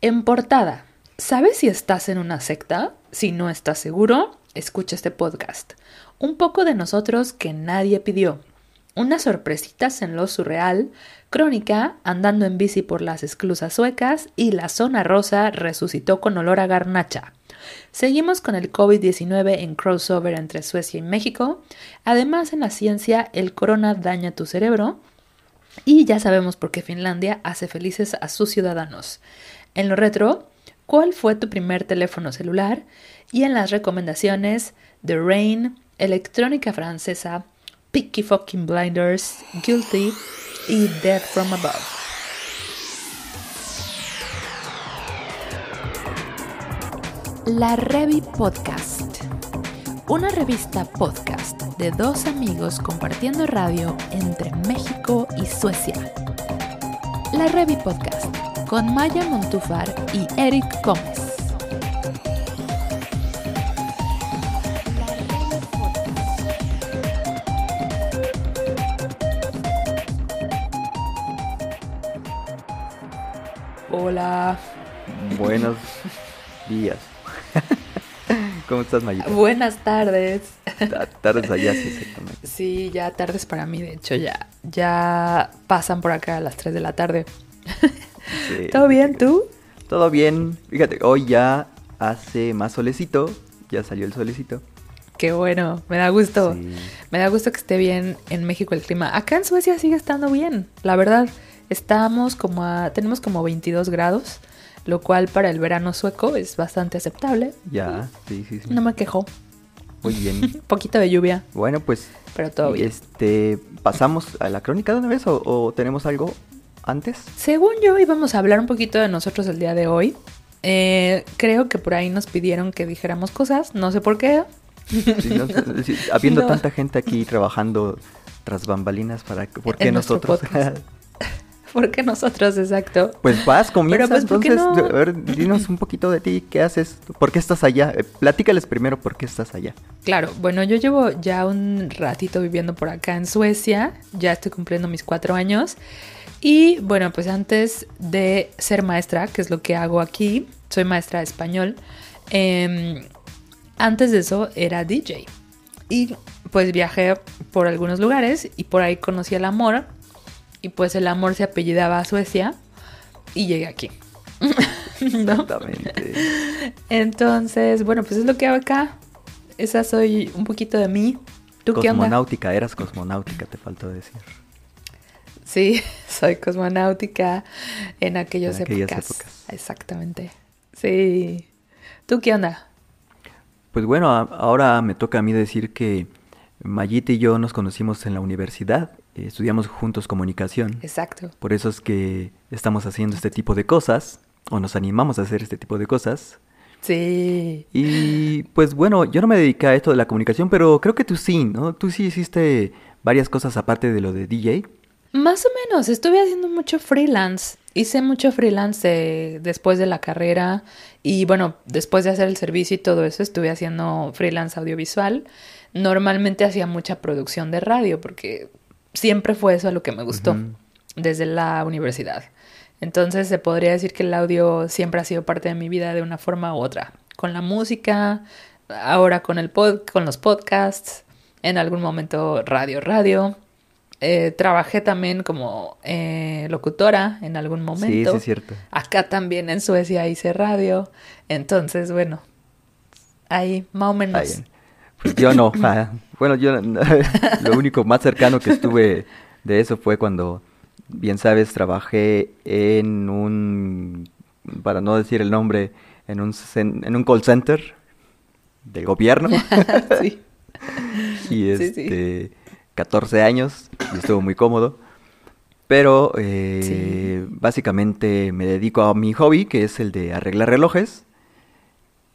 En portada, ¿sabes si estás en una secta? Si no estás seguro, escucha este podcast. Un poco de nosotros que nadie pidió. Unas sorpresitas en lo surreal, crónica andando en bici por las esclusas suecas y la zona rosa resucitó con olor a garnacha. Seguimos con el COVID-19 en crossover entre Suecia y México. Además, en la ciencia, el corona daña tu cerebro. Y ya sabemos por qué Finlandia hace felices a sus ciudadanos. En lo retro, ¿cuál fue tu primer teléfono celular? Y en las recomendaciones, The Rain, Electrónica Francesa, Picky Fucking Blinders, Guilty y Death from Above. La Revi Podcast. Una revista podcast de dos amigos compartiendo radio entre México y Suecia. La Revi Podcast con Maya Montufar y Eric Gómez. Hola. Buenos días. ¿Cómo estás, Mayita? Buenas tardes. Tardes allá, sí, exactamente. Sí, ya tardes para mí, de hecho, ya, ya pasan por acá a las 3 de la tarde. Sí. ¿Todo bien, tú? Todo bien. Fíjate, hoy ya hace más solecito. Ya salió el solecito. Qué bueno, me da gusto. Sí. Me da gusto que esté bien en México el clima. Acá en Suecia sigue estando bien, la verdad. Estamos como a, tenemos como 22 grados, lo cual para el verano sueco es bastante aceptable. Ya, sí, sí, sí. No me quejo. Muy bien. Poquito de lluvia, Bueno, pues. pero todo bien. Este, ¿pasamos a la crónica de una vez o, o tenemos algo antes? Según yo íbamos a hablar un poquito de nosotros el día de hoy. Eh, creo que por ahí nos pidieron que dijéramos cosas, no sé por qué. Sí, no sé, sí, habiendo No. tanta gente aquí trabajando tras bambalinas, para ¿por qué En nosotros? ¿Por qué nosotros, exacto? Pues vas, comienza. pues, ¿por qué entonces, no? a ver, dinos un poquito de ti, ¿qué haces? ¿Por qué estás allá? Eh, platícales primero por qué estás allá. Claro, bueno, yo llevo ya un ratito viviendo por acá en Suecia, ya estoy cumpliendo mis cuatro años. Y bueno, pues antes de ser maestra, que es lo que hago aquí, soy maestra de español, em, antes de eso era DJ. Y pues viajé por algunos lugares y por ahí conocí el amor. Y pues el amor se apellidaba a Suecia y llegué aquí. ¿No? Exactamente. Entonces, bueno, pues es lo que hago acá. Esa soy un poquito de mí. ¿Tú qué onda? Cosmonáutica, eras cosmonáutica, te faltó decir. Sí, soy cosmonáutica en aquellas En aquellas épocas. épocas. Exactamente. Sí. ¿Tú qué onda? Pues bueno, ahora me toca a mí decir que Mayita y yo nos conocimos en la universidad, eh, estudiamos juntos comunicación. Exacto. Por eso es que estamos haciendo este tipo de cosas, o nos animamos a hacer este tipo de cosas. Sí. Y pues bueno, yo no me dediqué a esto de la comunicación, pero creo que tú sí, ¿no? Tú sí hiciste varias cosas aparte de lo de DJ. Más o menos, estuve haciendo mucho freelance. Hice mucho freelance después de la carrera y bueno, después de hacer el servicio y todo eso, estuve haciendo freelance audiovisual. Normalmente hacía mucha producción de radio porque siempre fue eso a lo que me gustó desde la universidad. Entonces se podría decir que el audio siempre ha sido parte de mi vida de una forma u otra. Con la música, ahora con el pod, con los podcasts, en algún momento radio, radio. Eh, trabajé también como eh, locutora en algún momento. Sí, sí, es cierto. Acá también en Suecia hice radio. Entonces, bueno, ahí más o menos. Ahí. Pues yo no. ah, bueno, yo lo único más cercano que estuve de eso fue cuando, bien sabes, trabajé en un, para no decir el nombre, en un, en un call center del gobierno. sí. y Sí, sí. este 14 años y estuvo muy cómodo. Pero eh, Sí. básicamente me dedico a mi hobby, que es el de arreglar relojes.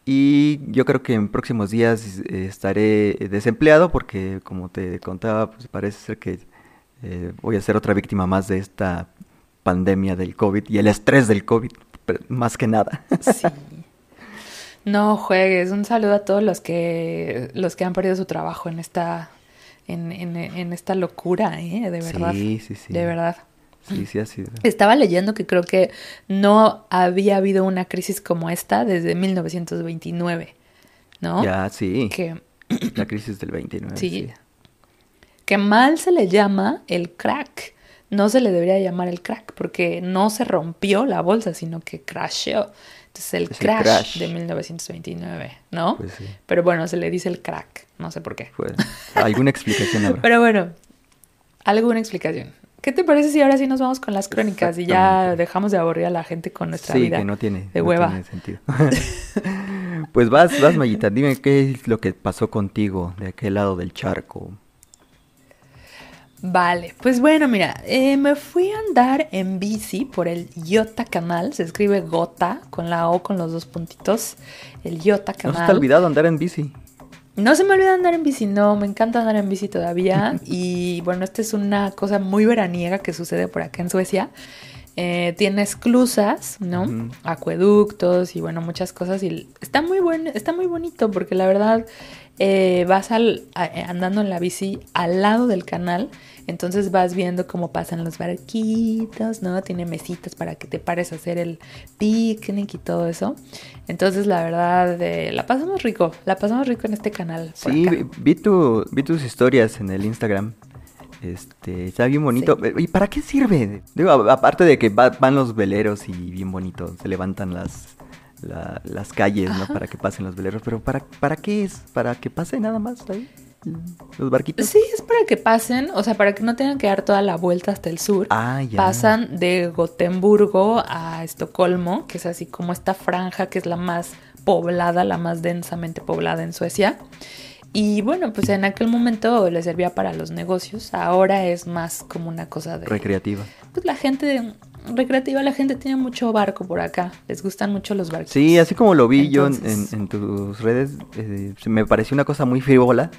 Y yo creo que en próximos días eh, estaré desempleado porque, como te contaba, pues parece ser que eh, voy a ser otra víctima más de esta pandemia del COVID y el estrés del COVID, más que nada. Sí. No juegues. Un saludo a todos los que los que han perdido su trabajo en esta en, en- en esta locura, ¿eh? De verdad. Sí, sí, sí. De verdad. Sí, sí ha sido. Estaba leyendo que creo que no había habido una crisis como esta desde 1929, ¿no? Ya, sí. Que, La crisis del 29. Sí. Sí. que mal se le llama el crack. No se le debería llamar el crack porque no se rompió la bolsa, sino que crasheó. Entonces el Es el crash, crash. de 1929, ¿no? Pues sí. Pero bueno, se le dice el crack, no sé por qué. Fue- ¿Alguna explicación habrá? Pero bueno, alguna explicación. ¿Qué te parece si ahora sí nos vamos con las crónicas y ya dejamos de aburrir a la gente con nuestra sí, vida? que no tiene, de no hueva. tiene sentido. pues vas, vas, Mayita, dime qué es lo que pasó contigo de aquel lado del charco. Vale, pues bueno, mira, eh, me fui a andar en bici por el Iota Canal, se escribe Gota con la O con los dos puntitos, el Iota ¿No Canal. se te ha olvidado andar en bici? No se me olvida andar en bici, no, me encanta andar en bici todavía. y bueno, esta es una cosa muy veraniega que sucede por acá en Suecia. Eh, tiene esclusas, ¿no? Acueductos y bueno, muchas cosas. Y está muy bueno, está muy bonito porque la verdad eh, vas al, a- andando en la bici al lado del canal. Entonces vas viendo cómo pasan los barquitos, ¿no? Tiene mesitas para que te pares a hacer el picnic y todo eso. Entonces, la verdad, eh, la pasamos rico. La pasamos rico en este canal. Sí, vi, vi tu, vi tus historias en el Instagram. Este, está bien bonito. ¿Y para qué sirve? Digo, aparte de que va- van los veleros y bien bonito, se levantan las, la- las calles, ¿no? Para que pasen los veleros. Pero ¿para, ¿para qué es? ¿Para que pase nada más ahí? Los barquitos. Sí, es para que pasen, o sea, para que no tengan que dar toda la vuelta hasta el sur. Ah, ya. Pasan de Gotemburgo a Estocolmo, que es así como esta franja que es la más poblada, la más densamente poblada en Suecia. Y bueno, pues en aquel momento le servía para los negocios, ahora es más como una cosa de... Recreativa. Pues la gente recreativa, la gente tiene mucho barco por acá, les gustan mucho los barcos. Sí, así como lo vi yo en, Entonces- en- en tus redes, eh, me pareció una cosa muy frívola.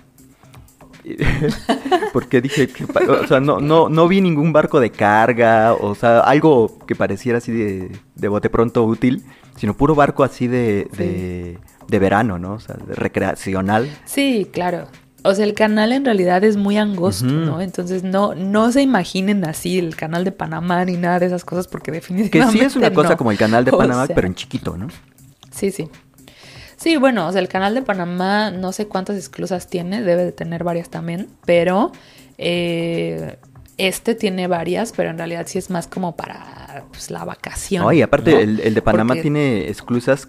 Porque dije, que o sea, no, no, no vi ningún barco de carga, o sea, algo que pareciera así de, de bote pronto útil, sino puro barco así de, de, de verano, ¿no? O sea, de recreacional. Sí, claro. O sea, el canal en realidad es muy angosto. ¿no? Entonces no, no se imaginen así el canal de Panamá ni nada de esas cosas porque Que definitivamente sí es una cosa como el canal de O Panamá, sea, pero en chiquito, ¿no? Sí, sí. Sí, bueno, o sea, el canal de Panamá no sé cuántas esclusas tiene, debe de tener varias también, pero eh, este tiene varias, pero en realidad sí es más como para pues, la vacación. No, y aparte ¿no? el, el de Panamá Porque- tiene esclusas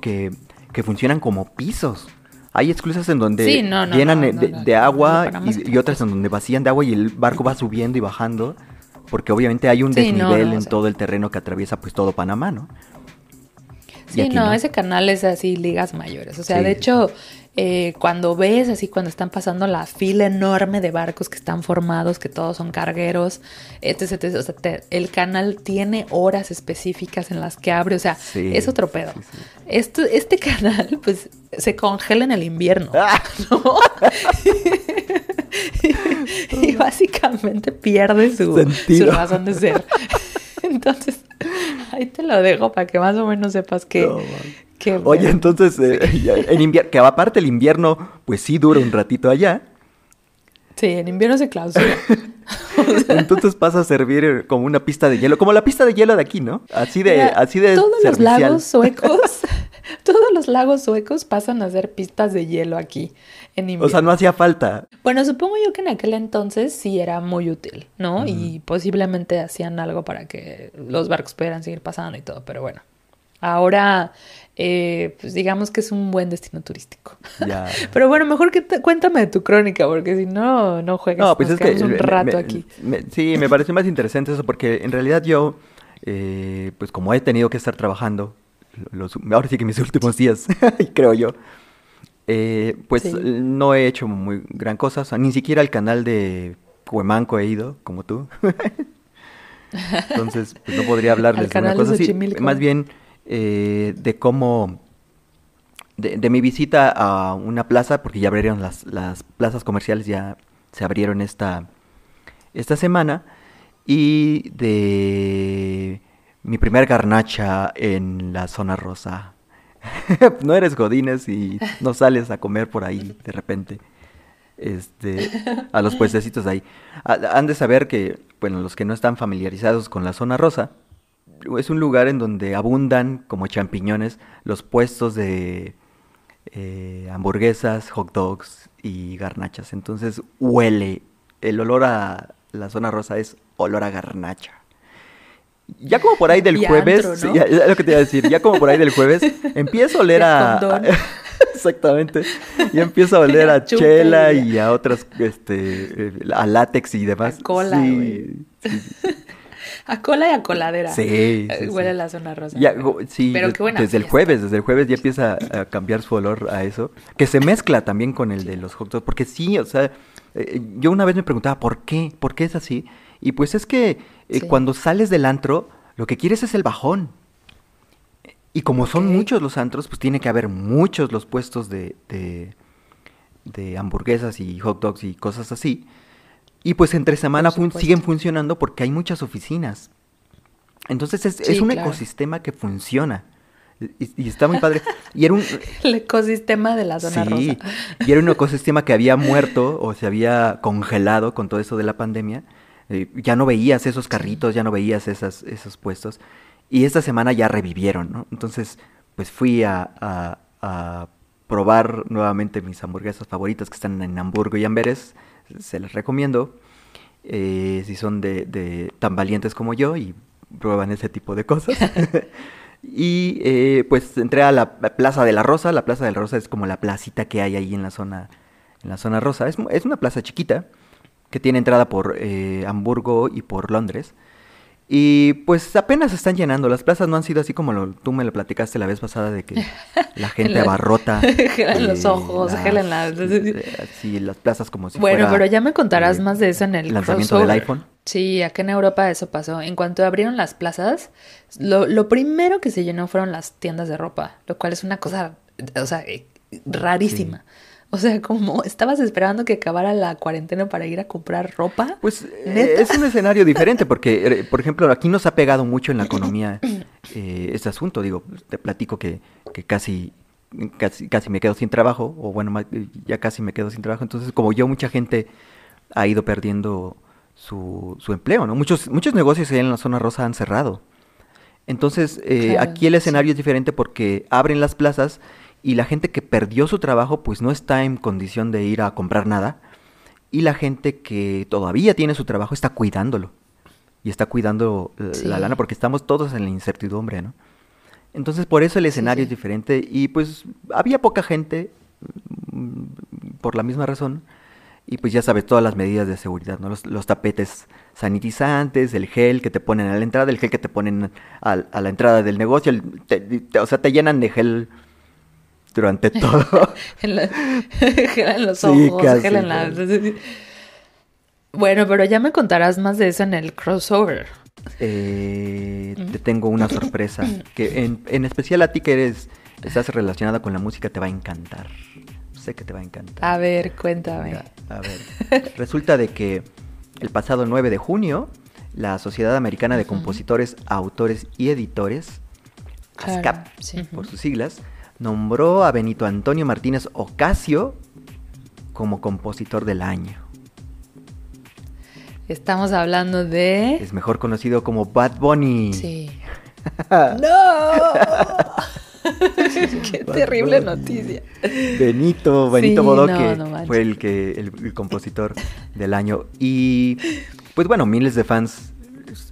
que, que funcionan como pisos. Hay esclusas en donde Sí, no, no, llenan no, no, de, no, de no, agua y, otra y otras en donde vacían de agua y el barco va subiendo y bajando. Porque obviamente hay un Sí, no, desnivel no, o en sea. todo el terreno que atriesa pues todo Panamá, ¿no? Y Sí, no, no. ese canal es así, ligas mayores. O sea, Sí, de hecho, eh, cuando ves así, cuando están pasando la fila enorme de barcos que están formados, que todos son cargueros, etc, etc, o sea, te- el canal tiene horas específicas en las que abre, o sea, Sí, es otro pedo. sí, sí. Esto, este canal, pues, se congela en el invierno, ¡Ah! ¿no? y básicamente pierde su, su razón de ser. Entonces, ahí te lo dejo para que más o menos sepas que... No, que Oye, entonces, eh, en invierno, que aparte el invierno, pues sí dura un ratito allá. Sí, en invierno se clausura. O sea, Entonces pasa a servir como una pista de hielo, como la pista de hielo de aquí, ¿no? Así de, mira, así de todos los lagos suecos, todos los lagos suecos pasan a ser pistas de hielo aquí en invierno. O sea, no hacía falta. Bueno, supongo yo que en aquel entonces sí era muy útil, ¿no? Y posiblemente hacían algo para que los barcos pudieran seguir pasando y todo, pero bueno. Ahora, eh, pues digamos que es un buen destino turístico. Ya. Pero bueno, mejor que te- cuéntame de tu crónica, porque si no, no juegas. No, pues Nos es que un rato me- aquí. me- sí, me pareció más interesante eso porque en realidad yo, eh, pues como he tenido que estar trabajando, los, ahora sí que mis últimos días, creo yo, eh, pues Sí. no he hecho muy gran cosa, o sea, ni siquiera al canal de Huemanco he ido, como tú. Entonces, pues no podría hablarles de una cosa así. Más bien eh, de cómo, de, de mi visita a una plaza, porque ya abrieron las, las plazas comerciales, ya se abrieron esta, esta semana, y de mi primer garnacha en la zona rosa. no eres godines y no sales a comer por ahí de repente. Este, a los puestecitos de ahí. Ha- Han de saber que bueno, los que no están familiarizados con la zona rosa, es un lugar en donde abundan como champiñones los puestos de eh, hamburguesas, hot dogs y garnachas. Entonces huele, el olor a la zona rosa es olor a garnacha. Ya como por ahí del jueves, ya, lo que te iba a decir, ya como por ahí del jueves, empiezo a oler a... exactamente. Y empiezo a oler a chela y a otras, este, a látex y demás. A cola, sí, A cola y a coladera. Sí. Eh, huele a la zona rosa. sí, Pero qué buena desde el jueves, desde el jueves ya empieza a cambiar su olor a eso. Que se mezcla también con el de los hot dogs. Porque sí, o sea, eh, yo una vez me preguntaba, ¿por qué? ¿Por qué es así? Y pues es que eh, cuando sales del antro, lo que quieres es el bajón. Y como son muchos los antros, pues tiene que haber muchos los puestos de, de, hamburguesas y hot dogs y cosas así. Y pues entre semana siguen funcionando porque hay muchas oficinas. Entonces es, un ecosistema que funciona. Y, está muy padre. Y era un... El ecosistema de la zona sí, Y era un ecosistema que había muerto o se había congelado con todo eso de la pandemia. Eh, ya no veías esos carritos, ya no veías esas, esos puestos. Y esta semana ya revivieron, ¿no? Entonces, pues fui a, probar nuevamente mis hamburguesas favoritas que están en Hamburgo y Amberes. Se les recomiendo. Eh, si son de, tan valientes como yo y prueban ese tipo de cosas. y eh, pues entré a la Plaza de la Rosa. La Plaza de la Rosa es como la placita que hay ahí en la zona, en la zona rosa. Es, es una plaza chiquita que tiene entrada por eh, Hamburgo y por Londres. Y pues apenas están llenando. Las plazas no han sido así como lo, tú me lo platicaste la vez pasada de que la gente abarrota. Gelan los ojos, gelan las... Sí, las plazas como si Bueno, pero ya me contarás más de eso en el lanzamiento del iPhone. Sí, acá en Europa eso pasó. En cuanto abrieron las plazas, lo, lo primero que se llenó fueron las tiendas de ropa, lo cual es una cosa, o sea, eh, rarísima. O sea, como estabas esperando que acabara la cuarentena para ir a comprar ropa. Pues eh, es un escenario diferente porque, eh, por ejemplo, aquí nos ha pegado mucho en la economía eh, este asunto. Digo, te platico que, que casi, casi, casi me quedo sin trabajo, o bueno, ya casi me quedo sin trabajo. Entonces, como yo, mucha gente ha ido perdiendo su, su empleo, ¿no? Muchos, muchos negocios ahí en la zona rosa han cerrado. Entonces, aquí el escenario es diferente porque abren las plazas y la gente que perdió su trabajo pues no está en condición de ir a comprar nada y la gente que todavía tiene su trabajo está cuidándolo y está cuidando la lana porque estamos todos en la incertidumbre, ¿no? Entonces por eso el escenario es diferente y pues había poca gente mm, por la misma razón y pues ya sabes todas las medidas de seguridad, ¿no? Los, tapetes sanitizantes, el gel que te ponen a la entrada, el gel que te ponen a, la entrada del negocio, o sea, te llenan de gel durante todo. en, los ojos, Bueno, pero ya me contarás más de eso en el crossover. Eh, te tengo una sorpresa que en, especial a ti que eres estás relacionada con la música te va a encantar. Sé que te va a encantar. A ver, cuéntame. a ver. Resulta de que el pasado 9 de junio la Sociedad Americana de Compositores, Autores y Editores, ASCAP por sus siglas, nombró a Benito Antonio Martínez Ocasio como compositor del año. Estamos hablando de... Es mejor conocido como Bad Bunny. Sí. ¡No! Qué terrible noticia. Benito, Benito Bodoque fue el que el, compositor del año y pues bueno, miles de fans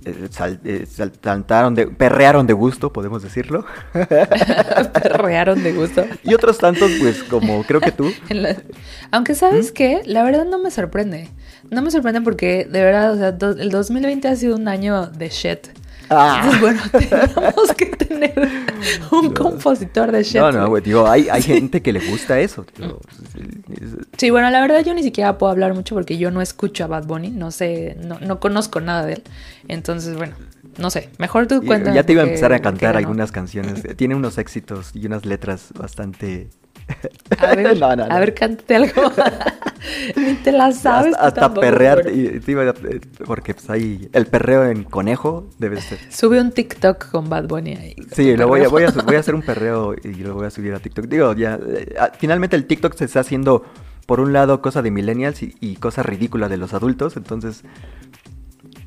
eh, eh, saltaron de, perrearon de gusto, podemos decirlo. perrearon de gusto. Y otros tantos, pues, como creo que tú. Aunque sabes ¿Mm? qué, la verdad no me sorprende. No me sorprende porque de verdad, o sea, el 2020 ha sido un año de shit. Ah. bueno, tenemos que tener un compositor de shit. No, no, güey, digo, hay, hay gente que le gusta eso. sí, bueno, la verdad yo ni siquiera puedo hablar mucho porque yo no escucho a Bad Bunny, no sé, no, no conozco nada de él. Entonces, bueno, no sé, mejor tú cuéntame. Ya te iba a empezar a cantar algunas canciones. Tiene unos éxitos y unas letras bastante a ver, a ver, cántate algo. Ni te la sabes. Hasta, perrear. porque pues ahí el perreo en conejo debe ser. Sube un TikTok con Bad Bunny ahí. Sí, lo voy a, voy, a, voy a hacer un perreo y lo voy a subir a TikTok. Digo, ya. Eh, finalmente el TikTok se está haciendo, por un lado, cosa de millennials y, y cosa ridícula de los adultos. Entonces,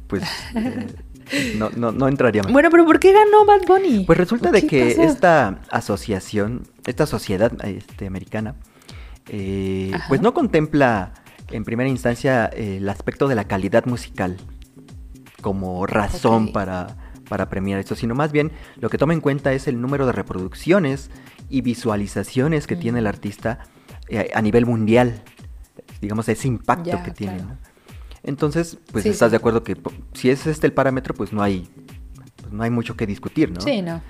pues eh, no, no, no entraría más. Bueno, pero ¿por qué ganó Bad Bunny? Pues resulta de ¿Qué que pasó? esta asociación, esta sociedad este, americana, eh, pues no contempla en primera instancia eh, el aspecto de la calidad musical como razón para, para premiar esto, sino más bien lo que toma en cuenta es el número de reproducciones y visualizaciones que tiene el Mm. artista eh, a nivel mundial, digamos, ese impacto que tiene. claro. ¿no? Entonces, pues Sí, estás sí. de acuerdo que si es este el parámetro, pues no hay, pues, no hay mucho que discutir, ¿no? Sí, no.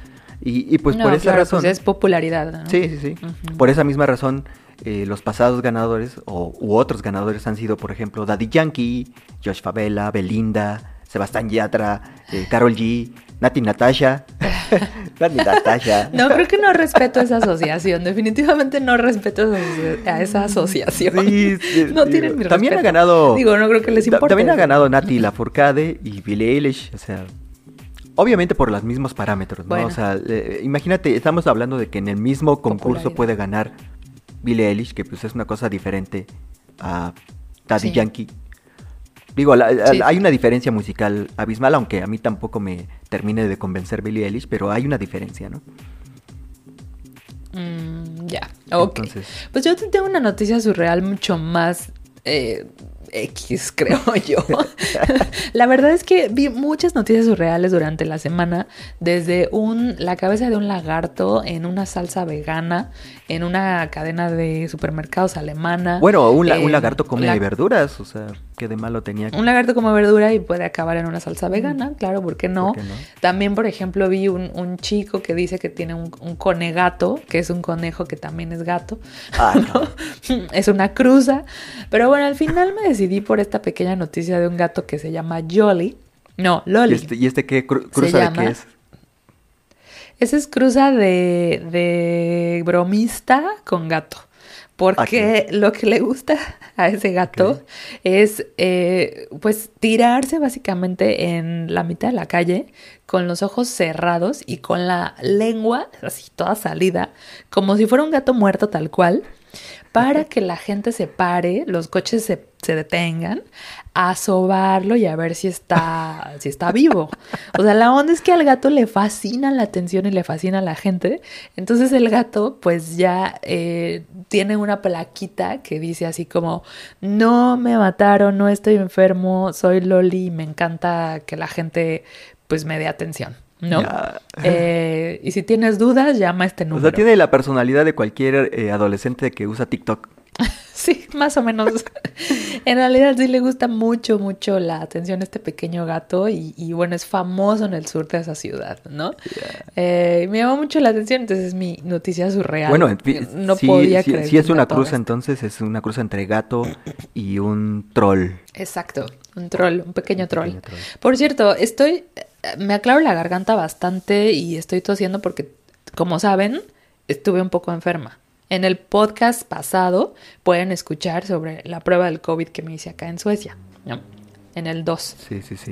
Y, y, pues No, por esa claro, razón. Pues es popularidad, ¿no? Sí, sí, sí. Por esa misma razón, eh, los pasados ganadores o, u otros ganadores han sido, por ejemplo, Daddy Yankee, Josh Favela, Belinda, Sebastián Yatra, eh, Carol G, Nati Natasha. Nati Natasha. No, creo que no respeto esa asociación. Definitivamente no respeto a esa asociación. Sí, sí, no tienen mi También ha ganado. Digo, no creo que les importe. También ha ganado Nati Lafourcade y Billie Eilish. O sea, obviamente por los mismos parámetros, ¿no? Bueno. O sea, eh, imagínate, estamos hablando de que en el mismo concurso puede ganar Billie Eilish, que pues es una cosa diferente a Daddy Sí. Yankee. Digo, la- la- Sí. hay una diferencia musical abismal, aunque a mí tampoco me termine de convencer Billie Eilish, pero hay una diferencia, ¿no? Mm, ya, ok. Entonces- Pues yo te tengo una noticia surreal mucho más eh, X, creo yo. la verdad es que vi muchas noticias surreales durante la semana, desde un la cabeza de un lagarto en una salsa vegana, en una cadena de supermercados alemana. Bueno, un, un lagarto come la- verduras, o sea, ¿qué de malo tenía? Un lagarto como verdura y puede acabar en una salsa vegana, claro, ¿por qué no? ¿Por qué no? También, por ejemplo, vi un, un chico que dice que tiene un, un conegato, que es un conejo que también es gato. Ah, ¿no? es una cruza. Pero bueno, al final me decidí por esta pequeña noticia de un gato que se llama Jolly. No, ¿Y Loli. este, y este qué? Cru- ¿Cruza de llama- qué es? Esa es cruza de, de bromista con gato. Porque lo que le gusta a ese gato es, eh, pues, tirarse básicamente en la mitad de la calle con los ojos cerrados y con la lengua así toda salida, como si fuera un gato muerto tal cual, para que la gente se pare, los coches se, se detengan, a sobarlo y a ver si está, si está vivo. O sea, la onda es que al gato le fascina la atención y le fascina la gente. Entonces el gato pues ya eh, tiene una plaquita que dice así como, no me mataron, no estoy enfermo, soy Loli y me encanta que la gente pues me dé atención, ¿no? Eh, y si tienes dudas, llama a este O número. sea, tiene la personalidad de cualquier eh, adolescente que usa TikTok. Sí, más o menos. en realidad sí le gusta mucho, mucho la atención a este pequeño gato y, y, bueno, es famoso en el sur de esa ciudad, ¿no? Eh, me llamó mucho la atención, entonces es mi noticia surreal. Bueno, no sí, podía sí- creer. sí que es un una cruz, entonces es una cruz entre gato y un troll. Exacto, un troll, un pequeño troll. pequeño troll. Por cierto, estoy, me aclaro la garganta bastante y estoy tosiendo porque, como saben, estuve un poco enferma. En el podcast pasado pueden escuchar sobre la prueba del COVID que me hice acá en Suecia. ¿no? En el 2. Sí, sí, sí.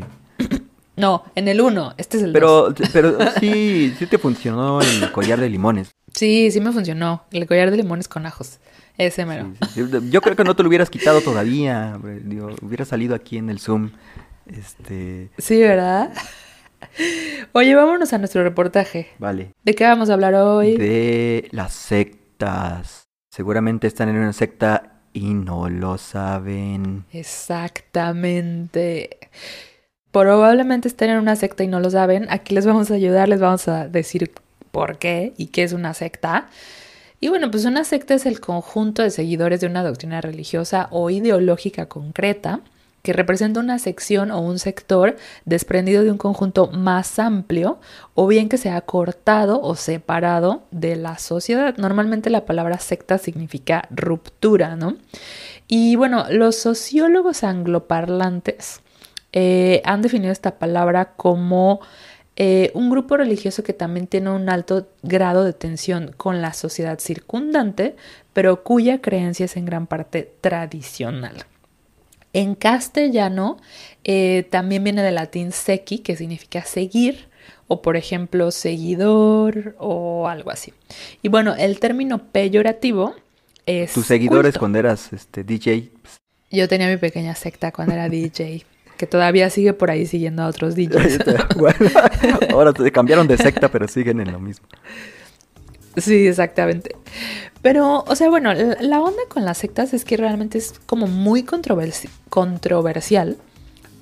No, en el 1. Este es el 2. Pero, pero sí, sí te funcionó el collar de limones. Sí, sí me funcionó. El collar de limones con ajos. Ese mero. Sí, sí, sí. Yo creo que no te lo hubieras quitado todavía. Digo, hubiera salido aquí en el Zoom. Este, Sí, ¿verdad? Oye, vámonos a nuestro reportaje. vale. ¿De qué vamos a hablar hoy? De las Seguramente están en una secta y no lo saben. Exactamente. Probablemente estén en una secta y no lo saben. Aquí les vamos a ayudar, les vamos a decir por qué y qué es una secta. Y bueno, pues una secta es el conjunto de seguidores de una doctrina religiosa o ideológica concreta que representa una sección o un sector desprendido de un conjunto más amplio o bien que se ha cortado o separado de la sociedad. Normalmente la palabra secta significa ruptura, ¿no? Y bueno, los sociólogos angloparlantes eh, han definido esta palabra como eh, un grupo religioso que también tiene un alto grado de tensión con la sociedad circundante, pero cuya creencia es en gran parte tradicional. En castellano eh, también viene del latín sequi, que significa seguir, o por ejemplo seguidor o algo así. Y bueno, el término peyorativo es... Tus seguidores culto. cuando eras este, DJ. pues, Yo tenía mi pequeña secta cuando era DJ. que todavía sigue por ahí siguiendo a otros DJs. Bueno, ahora se cambiaron de secta, pero siguen en lo mismo. Sí, exactamente. Pero, o sea, bueno, la, onda con las sectas es que realmente es como muy controversi- controversial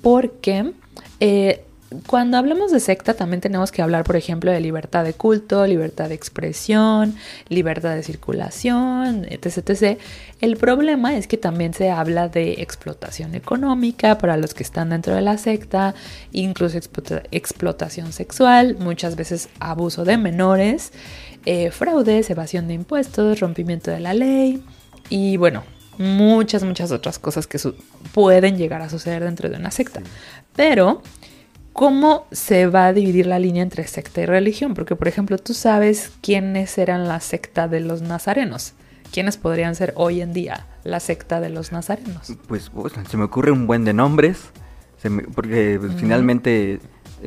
porque eh, cuando hablamos de secta también tenemos que hablar, por ejemplo, de libertad de culto, libertad de expresión, libertad de circulación, etc. etc. El problema es que también se habla de explotación económica para los que están dentro de la secta, incluso explota- explotación sexual, muchas veces abuso de menores, eh, fraudes, evasión de impuestos, rompimiento de la ley y bueno, muchas, muchas otras cosas que pueden llegar a suceder dentro de una secta. Pero, ¿cómo se va a dividir la línea entre secta y religión? Porque, por ejemplo, tú sabes quiénes eran la secta de los nazarenos. ¿Quiénes podrían ser hoy en día la secta de los nazarenos? Pues se me ocurre un buen de nombres, se me- porque pues, finalmente,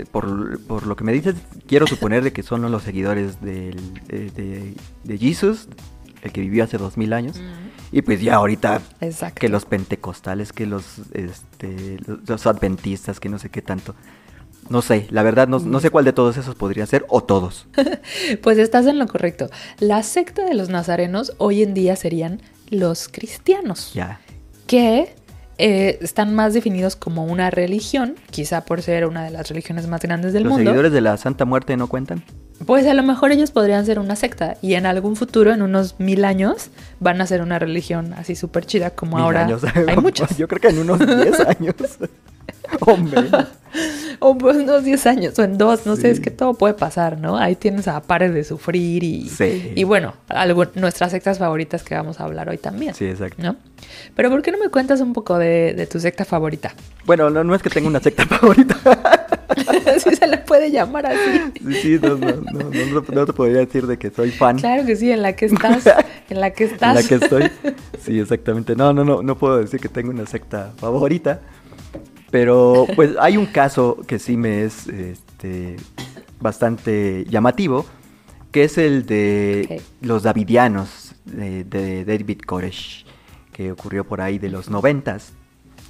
por, por lo que me dices, quiero suponer de que son los seguidores del, eh, de, de Jesus, el que vivió hace dos mil años, y pues ya ahorita Exacto. que los pentecostales, que los, este, los, los adventistas, que no sé qué tanto. No sé, la verdad no, no sé cuál de todos esos podría ser, o todos. Pues estás en lo correcto. La secta de los nazarenos hoy en día serían los cristianos. Ya. que eh, están más definidos como una religión, quizá por ser una de las religiones más grandes del ¿Los mundo. seguidores de la Santa Muerte no cuentan? Pues a lo mejor ellos podrían ser una secta y en algún futuro, en unos mil años, van a ser una religión así súper chida como Mil ahora años. hay muchos. Yo creo que en unos 10 años. o menos. O pues unos 10 años o en dos, no sé, Sí. es que todo puede pasar, ¿no? Ahí tienes a pares de sufrir y, Sí. y bueno, algo, nuestras sectas favoritas que vamos a hablar hoy también. Sí, exacto. ¿No? Pero ¿por qué no me cuentas un poco de, de tu secta favorita? Bueno, no, no es que tenga una secta favorita. si se le puede llamar así. Sí, sí, no, no, no, no, te podría decir de que soy fan. Claro que sí, en la que estás, en la que en estás. la que estoy. Sí, exactamente. No, no, no, no puedo decir que tengo una secta favorita. Pero pues hay un caso que sí me es este, bastante llamativo, que es el de los Davidianos de, de David Koresh, que ocurrió por ahí de los noventas.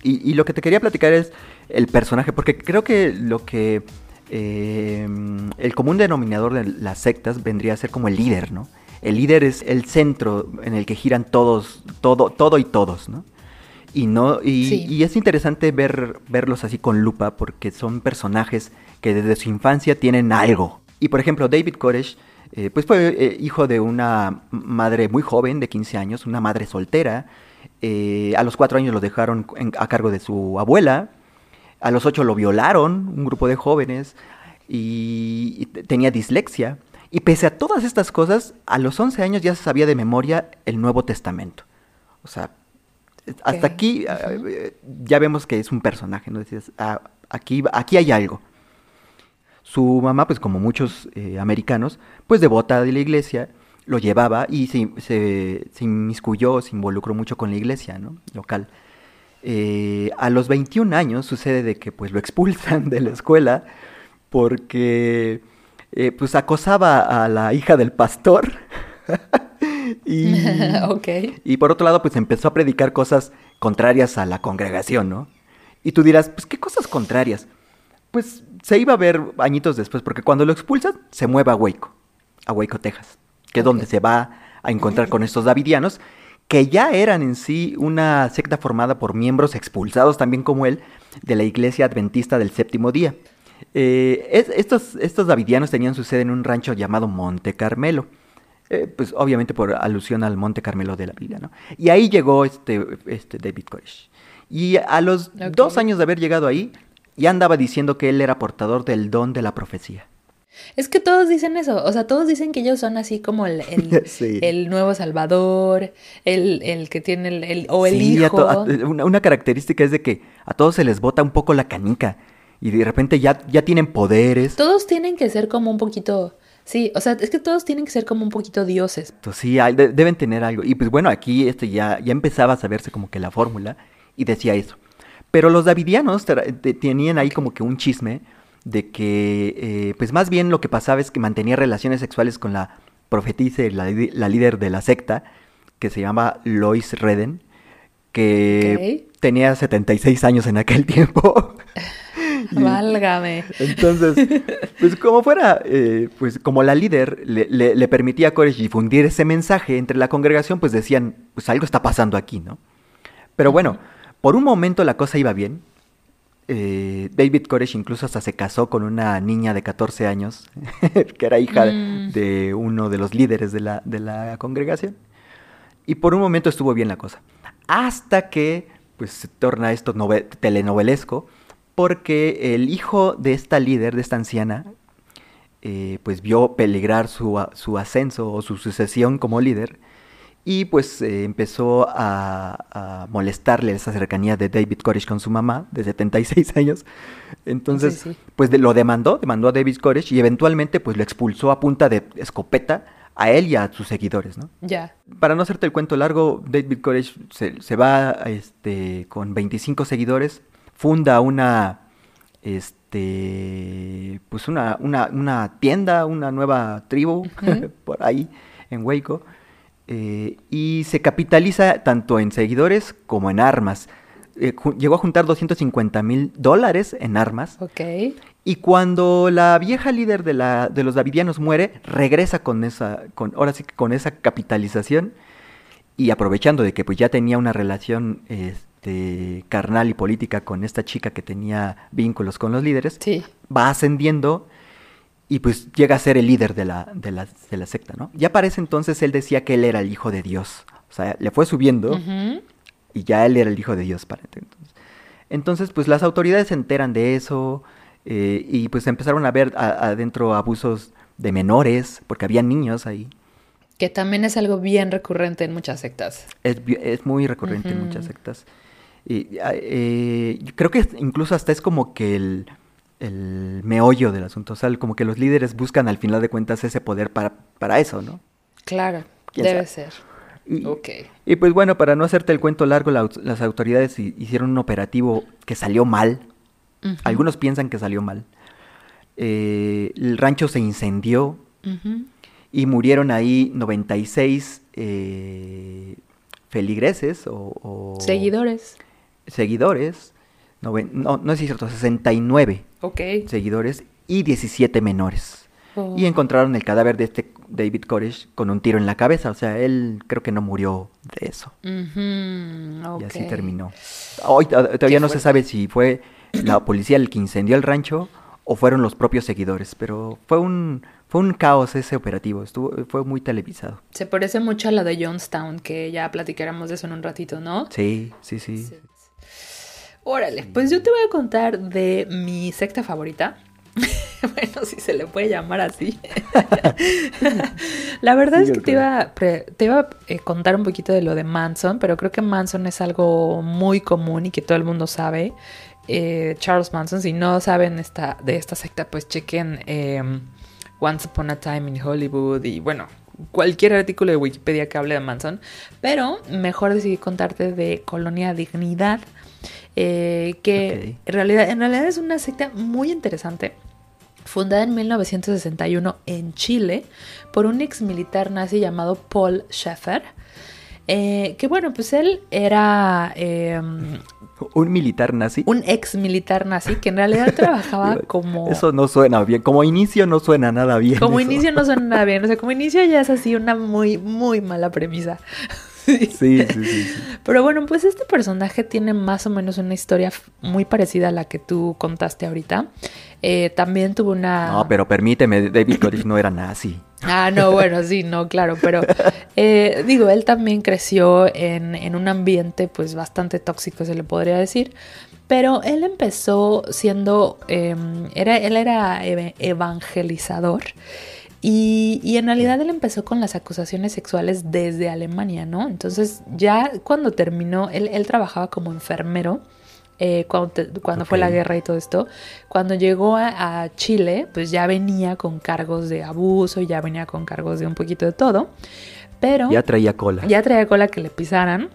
Y, y lo que te quería platicar es el personaje, porque creo que lo que eh, el común denominador de las sectas vendría a ser como el líder, ¿no? El líder es el centro en el que giran todos, todo, todo y todos, ¿no? Y no, y, Sí. y es interesante ver, verlos así con lupa porque son personajes que desde su infancia tienen algo. Y por ejemplo, David Koresh, eh, pues fue eh, hijo de una madre muy joven, de 15 años, una madre soltera. Eh, a los cuatro años lo dejaron en- a cargo de su abuela. A los ocho lo violaron, un grupo de jóvenes, y, y te- tenía dislexia. Y pese a todas estas cosas, a los 11 años ya se sabía de memoria el Nuevo Testamento. O sea, hasta aquí ah, eh, ya vemos que es un personaje, ¿no? Decías, ah, aquí, aquí hay algo. Su mamá, pues como muchos eh, americanos, pues devota de la iglesia, lo llevaba y se, se, se inmiscuyó, se involucró mucho con la iglesia, ¿no? Local. Eh, a los 21 años sucede de que pues lo expulsan de la escuela porque eh, pues acosaba a la hija del pastor. y, por otro lado, pues empezó a predicar cosas contrarias a la congregación, ¿no? Y tú dirás, pues, ¿qué cosas contrarias? Pues se iba a ver añitos después, porque cuando lo expulsan, se mueve a Waco, a Waco, Texas, que es donde se va a encontrar con estos davidianos, que ya eran en sí una secta formada por miembros expulsados también como él de la iglesia adventista del séptimo día. Eh, es- estos, estos davidianos tenían su sede en un rancho llamado Monte Carmelo. Eh, pues obviamente por alusión al Monte Carmelo de la Biblia, ¿no? Y ahí llegó este, este David Koresh. Y a los dos años de haber llegado ahí, ya andaba diciendo que él era portador del don de la profecía. Es que todos dicen eso, o sea, todos dicen que ellos son así como el, el, Sí. el nuevo Salvador, el, el que tiene el, el- o el Sí, a hijo. to- a- una, una característica es de que a todos se les bota un poco la canica y de repente ya, ya tienen poderes. Todos tienen que ser como un poquito, sí, o sea, es que todos tienen que ser como un poquito dioses. Entonces, sí, hay- de- deben tener algo. Y pues bueno, aquí este ya, ya empezaba a saberse como que la fórmula y decía eso. Pero los davidianos tenían ahí como que un chisme de que, eh, pues más bien lo que pasaba es que mantenía relaciones sexuales con la profetisa y la, la líder de la secta, que se llama Lois Redden, que Ok. tenía 76 años en aquel tiempo. Válgame. Entonces, pues como fuera, eh, pues como la líder le, le- le permitía a Koresh difundir ese mensaje entre la congregación, pues decían, pues algo está pasando aquí, ¿no? Pero bueno, por un momento la cosa iba bien. Eh, David Koresh incluso hasta se casó con una niña de 14 años, que era hija de- Mm. de uno de los líderes de la, de la congregación. Y por un momento estuvo bien la cosa. Hasta que pues se torna esto nove- telenovelesco, porque el hijo de esta líder, de esta anciana, eh, pues vio peligrar su, su ascenso o su sucesión como líder y pues eh, empezó a, a molestarle esa cercanía de David Koresh con su mamá de 76 años. Entonces, Sí, sí. pues de- lo demandó, demandó a David Koresh y eventualmente pues lo expulsó a punta de escopeta a él y a sus seguidores, ¿no? Ya. Para no hacerte el cuento largo, David Koresh se, se va este, con 25 seguidores, funda una, este, pues una, una, una tienda, una nueva tribu por ahí en Waco, eh, y se capitaliza tanto en seguidores como en armas. Eh, llegó a juntar 250 mil dólares en armas. Y cuando la vieja líder de, la, de los davidianos muere, regresa con esa, con, ahora sí con esa capitalización y aprovechando de que pues ya tenía una relación este, carnal y política con esta chica que tenía vínculos con los líderes, Sí. va ascendiendo y pues llega a ser el líder de la, de la, de la secta, ¿no? Ya para ese entonces él decía que él era el hijo de Dios. O sea, le fue subiendo y ya él era el hijo de Dios para entonces. Entonces, pues las autoridades se enteran de eso eh, y pues empezaron a ver adentro abusos de menores, porque había niños ahí. Que también es algo bien recurrente en muchas sectas. Es, muy recurrente en muchas sectas. Y, ah, eh, creo que incluso hasta es como que el, el meollo del asunto, o sea, como que los líderes buscan al final de cuentas ese poder para, para eso, ¿no? Claro, ¿Quién debe sabe? ser. Y, Ok. y pues bueno, para no hacerte el cuento largo, la las autoridades hi- hicieron un operativo que salió mal. Algunos piensan que salió mal. Eh, el rancho se incendió y murieron ahí 96 eh, feligreses o, o Seguidores. Seguidores. Noven- no, no es cierto, 69 Ok. seguidores y 17 menores. Oh. Y encontraron el cadáver de este David Koresh con un tiro en la cabeza. O sea, él creo que no murió de eso. Y así terminó. Hoy to- todavía no se sabe si fue la policía el que incendió el rancho o fueron los propios seguidores, pero fue un fue un caos ese operativo, estuvo fue muy televisado. Se parece mucho a la de Jonestown, que ya platicaremos de eso en un ratito, ¿no? Sí, sí, sí. Sí. Órale, pues yo te voy a contar de mi secta favorita. bueno, si se le puede llamar así. La verdad Sí, es que te iba, te iba a eh, contar un poquito de lo de Manson, pero creo que Manson es algo muy común y que todo el mundo sabe. Eh, Charles Manson, si no saben esta, de esta secta, pues chequen eh, Once Upon a Time in Hollywood y bueno, cualquier artículo de Wikipedia que hable de Manson. Pero mejor decidí contarte de Colonia Dignidad, eh, que en, realidad, en realidad es una secta muy interesante. Fundada en 1961 en Chile por un ex militar nazi llamado Paul Schaeffer. eh, que bueno, pues él era eh, Un militar nazi. un ex militar nazi que en realidad trabajaba como... Eso no suena bien. Como inicio no suena nada bien. Como eso. inicio no suena nada bien, o sea, como inicio ya es así una muy, muy mala premisa. Sí. Sí, sí, sí. sí. Pero bueno, pues este personaje tiene más o menos una historia muy parecida a la que tú contaste ahorita. Eh, también tuvo una... No, pero permíteme, David Koresh no era nazi. Ah, no, bueno, sí, no, claro, pero eh, digo, él también creció en, en un ambiente pues bastante tóxico, se le podría decir, pero él empezó siendo, eh, era, él era evangelizador y, y en realidad él empezó con las acusaciones sexuales desde Alemania, ¿no? Entonces ya cuando terminó, él, él trabajaba como enfermero. eh, cuando te- cuando fue la guerra y todo esto, cuando llegó a, a Chile, pues ya venía con cargos de abuso, ya venía con cargos de un poquito de todo, pero Ya traía cola. ya traía cola que le pisaran.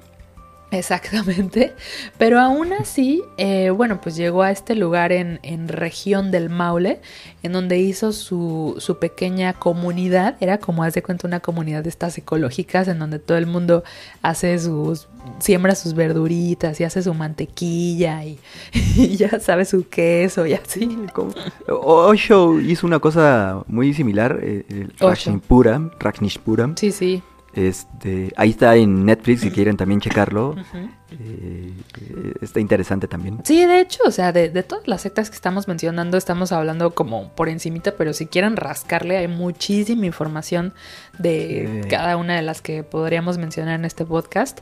Exactamente, pero aún así, eh, bueno, pues llegó a este lugar en, en región del Maule, en donde hizo su, su, pequeña comunidad, era como hace cuenta una comunidad de estas ecológicas, en donde todo el mundo hace sus, siembra sus verduritas y hace su mantequilla y, y ya sabe su queso y así. Osho hizo una cosa muy similar, eh, el Rajnishpuram. Sí, sí. Este, ahí está en Netflix si quieren también checarlo. eh, está interesante también. Sí, de hecho, o sea, de, de, todas las sectas que estamos mencionando, estamos hablando como por encimita, pero si quieren rascarle, hay muchísima información de sí. cada una de las que podríamos mencionar en este podcast.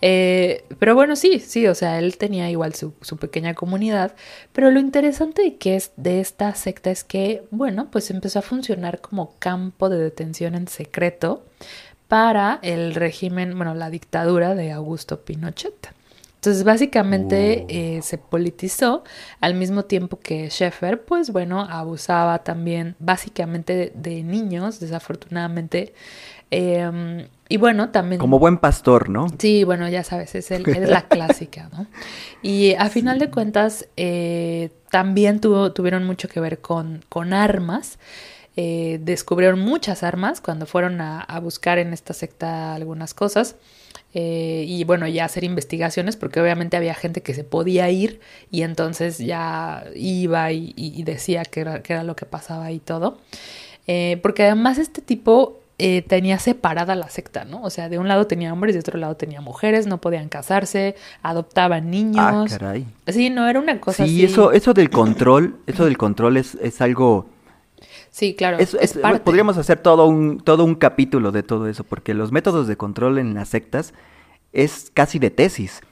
Eh, pero bueno, sí, sí, o sea, él tenía igual su, su, pequeña comunidad, pero lo interesante que es de esta secta es que, bueno, pues empezó a funcionar como campo de detención en secreto para el régimen, bueno, la dictadura de Augusto Pinochet. Entonces, básicamente Oh. eh, se politizó al mismo tiempo que Schaeffer, pues bueno, abusaba también básicamente de, de niños, desafortunadamente. Eh, y bueno, también... Como buen pastor, ¿no? Sí, bueno, ya sabes, es, el, es la clásica, ¿no? Y a final de cuentas, eh, también tuvo, tuvieron mucho que ver con, con armas. Eh, descubrieron muchas armas cuando fueron a, a, buscar en esta secta algunas cosas. Eh, y bueno, ya hacer investigaciones, porque obviamente había gente que se podía ir y entonces ya iba y, y decía que era, que era, lo que pasaba y todo. Eh, porque además este tipo eh, tenía separada la secta, ¿no? O sea, de un lado tenía hombres y de otro lado tenía mujeres, no podían casarse, adoptaban niños. Ah, caray. Sí, no, era una cosa sí, así. eso, eso del control, eso del control es, es algo... Sí, claro. Es, es, es podríamos hacer todo un, todo un capítulo de todo eso, porque los métodos de control en las sectas es casi de tesis.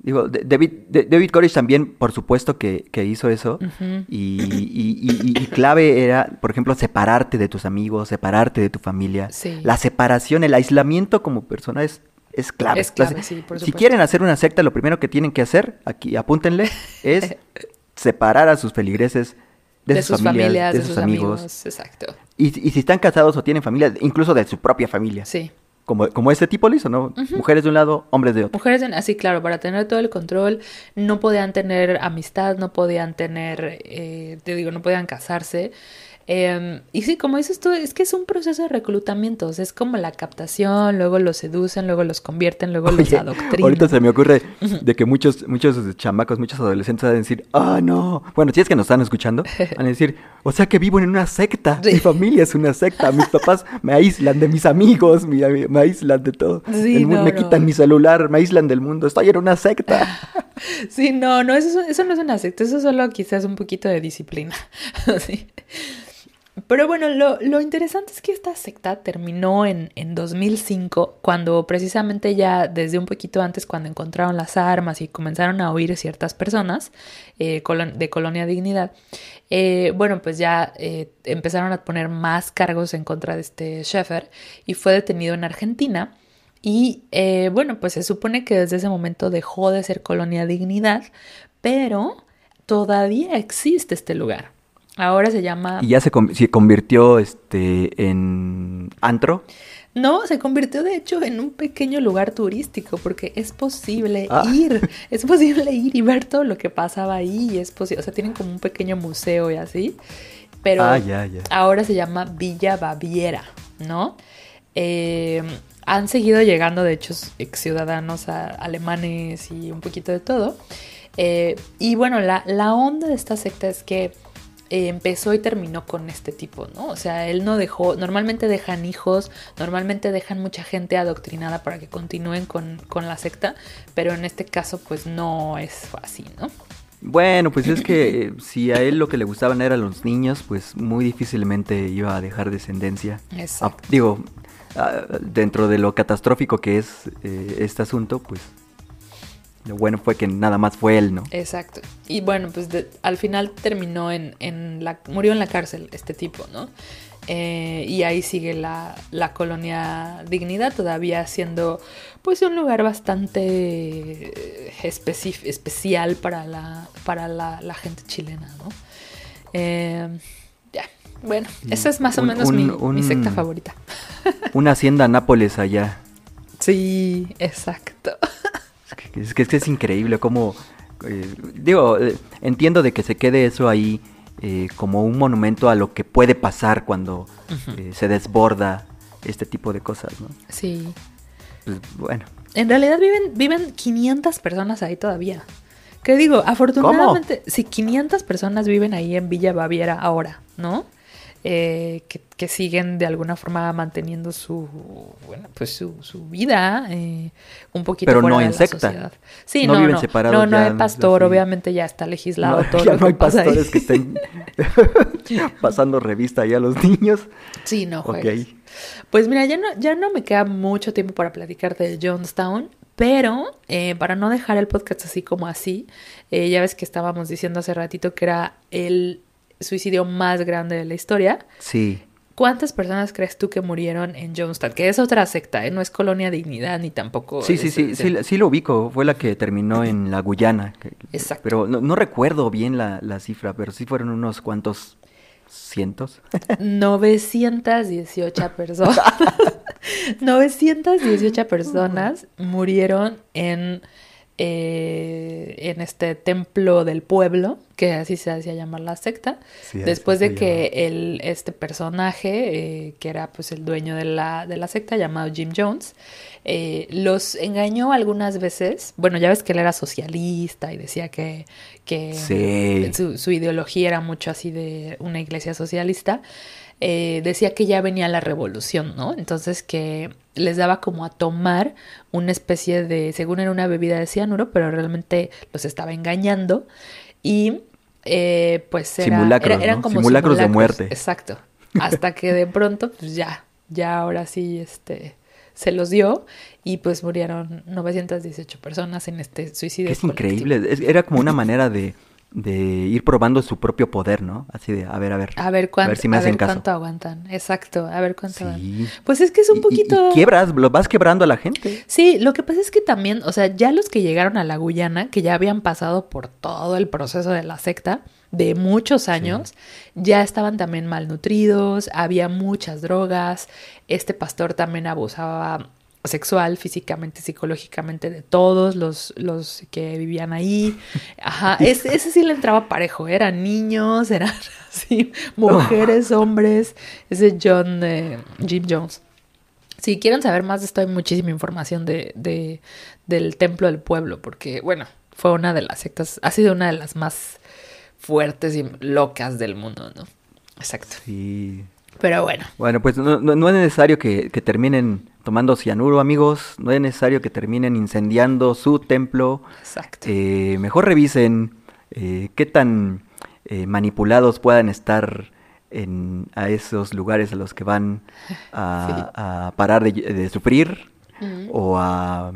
Digo, David, David Koresh también, por supuesto, que, que hizo eso. Uh -huh. y, y, y, y, clave era, por ejemplo, separarte de tus amigos, separarte de tu familia. Sí. La separación, el aislamiento como persona es, es clave. Es clave sí, si quieren hacer una secta, lo primero que tienen que hacer, aquí apúntenle, es separar a sus feligreses de, de sus, sus familias, familias, de, sus, sus amigos. amigos. Exacto. Y, y, si están casados o tienen familia, incluso de su propia familia. Sí. Como, como este tipo lo hizo, ¿no? Uh -huh. Mujeres de un lado, hombres de otro. Mujeres, de, así claro, para tener todo el control, no podían tener amistad, no podían tener, eh, te digo, no podían casarse. Eh, y sí, como dices tú, es que es un proceso de reclutamiento, o sea, es como la captación, luego los seducen, luego los convierten, luego Oye, los adoctrinan. Ahorita se me ocurre de que muchos, muchos chamacos, muchos adolescentes van a decir, ah, no. Bueno, si es que nos están escuchando, van a decir, o sea que vivo en una secta, sí. mi familia es una secta, mis papás me aíslan de mis amigos, me, me aíslan de todo. Sí, El, no, me no. quitan mi celular, me aíslan del mundo, estoy en una secta. Sí, no, no, eso, eso no es una secta, eso solo quizás un poquito de disciplina. sí. Pero bueno, lo, lo, interesante es que esta secta terminó en, en 2005, cuando precisamente ya desde un poquito antes, cuando encontraron las armas y comenzaron a oír ciertas personas eh, de Colonia Dignidad, eh, bueno, pues ya eh, empezaron a poner más cargos en contra de este Schaeffer y fue detenido en Argentina. Y bueno, pues se supone que desde ese momento dejó de ser Colonia Dignidad, pero todavía existe este lugar. Ahora se llama. ¿Y ya se, se, convirtió este en antro? No, se convirtió de hecho en un pequeño lugar turístico porque es posible ah. ir, es posible ir y ver todo lo que pasaba ahí, es posible, o sea, tienen como un pequeño museo y así, pero ah, ya, ya. ahora se llama Villa Baviera, ¿no? Eh, han seguido llegando, de hecho, ex ciudadanos alemanes y un poquito de todo. Eh, y bueno, la, la onda de esta secta es que eh, empezó y terminó con este tipo, ¿no? O sea, él no dejó, normalmente dejan hijos, normalmente dejan mucha gente adoctrinada para que continúen con, con la secta, pero en este caso pues no es así, ¿no? Bueno, pues es que eh, si a él lo que le gustaban eran los niños, pues muy difícilmente iba a dejar descendencia. Exacto. Digo, ah, dentro de lo catastrófico que es eh, este asunto, pues lo bueno fue que nada más fue él, ¿no? Exacto. Y bueno, pues de, al final terminó en, en, la... murió en la cárcel este tipo, ¿no? Eh, y ahí sigue la, la, colonia Dignidad, todavía siendo pues un lugar bastante especial para la, para la, la gente chilena, ¿no? Eh, ya, bueno, esa es más o un, menos un, mi, un, mi secta favorita. Una hacienda Nápoles allá. Sí, exacto. Es que Es que es, increíble cómo... eh, digo, eh, entiendo de que se quede eso ahí eh, como un monumento a lo que puede pasar cuando se desborda este tipo de cosas, ¿no? Sí. Pues, bueno, En realidad viven, viven 500 personas ahí todavía. Que digo, afortunadamente, sí, 500 personas viven ahí en Villa Baviera ahora, ¿no? Eh, que, que siguen de alguna forma manteniendo su, bueno, pues su, su vida eh, un poquito Pero fuera no de en la sociedad. Sí, No no, viven no, separados no, no ya, hay pastor, así. obviamente ya está legislado no, todo ya lo no que hay pasa ahí. pastores que estén pasando revista ahí a los niños. Sí, no Ok. juegues. Pues mira, ya no, ya no me queda mucho tiempo para platicarte de Jonestown, pero eh, para no dejar el podcast así como así, eh, ya ves que estábamos diciendo hace ratito que era el suicidio más grande de la historia. Sí. ¿Cuántas personas crees tú que murieron en Jonestown? Que es otra secta, ¿eh? no es Colonia Dignidad ni tampoco. Sí, sí, sí, sí, sí lo ubico. Fue la que terminó en la Guyana. que- Exacto. Pero no, no recuerdo bien la, la cifra, pero sí fueron unos cuantos cientos. 918 personas. 918 personas murieron en, eh, en este templo del pueblo, que así se hacía llamar la secta, Sí, después de que el, este personaje, eh, que era pues el dueño de la, de la secta, llamado Jim Jones, eh, los engañó algunas veces. Bueno, ya ves que él era socialista y decía que, que Sí. su, su ideología era mucho así de una iglesia socialista. Eh, decía que ya venía la revolución, ¿no? Entonces que les daba como a tomar una especie de, según era una bebida de cianuro, pero realmente los estaba engañando y eh, pues era, Simulacros, era- eran ¿no? como Simulacros de muerte. Exacto. Hasta que de pronto, pues ya, ya ahora sí, este, se los dio y pues murieron 918 personas en este suicidio. Es colectivo. increíble. era como una manera de, de ir probando su propio poder, ¿no? Así de, a ver, a ver. A ver, cuánto, si me a hacen ver caso. cuánto aguantan. Exacto, a ver cuánto aguantan. Sí. Pues es que es un Y- poquito... Y, quiebras, lo vas quebrando a la gente. Sí, lo que pasa es que también, o sea, ya los que llegaron a la Guyana, que ya habían pasado por todo el proceso de la secta de muchos años, ya estaban también malnutridos, había muchas drogas, este pastor también abusaba sexual, físicamente, psicológicamente de todos los, los que vivían ahí. Ajá, ese, ese sí le entraba parejo, eran niños, eran así, mujeres, hombres, ese John, eh, Jim Jones. Si quieren saber más de esto, hay muchísima información de, de- del Templo del Pueblo, porque, bueno, fue una de las sectas, ha sido una de las más fuertes y locas del mundo, ¿no? Exacto. Sí. Pero bueno, Bueno, pues no, no- no es necesario que, que terminen tomando cianuro, amigos. No es necesario que terminen incendiando su templo. exacto. Eh, mejor revisen eh, qué tan eh, manipulados puedan estar en, a esos lugares a los que van a, a parar de, de sufrir o a,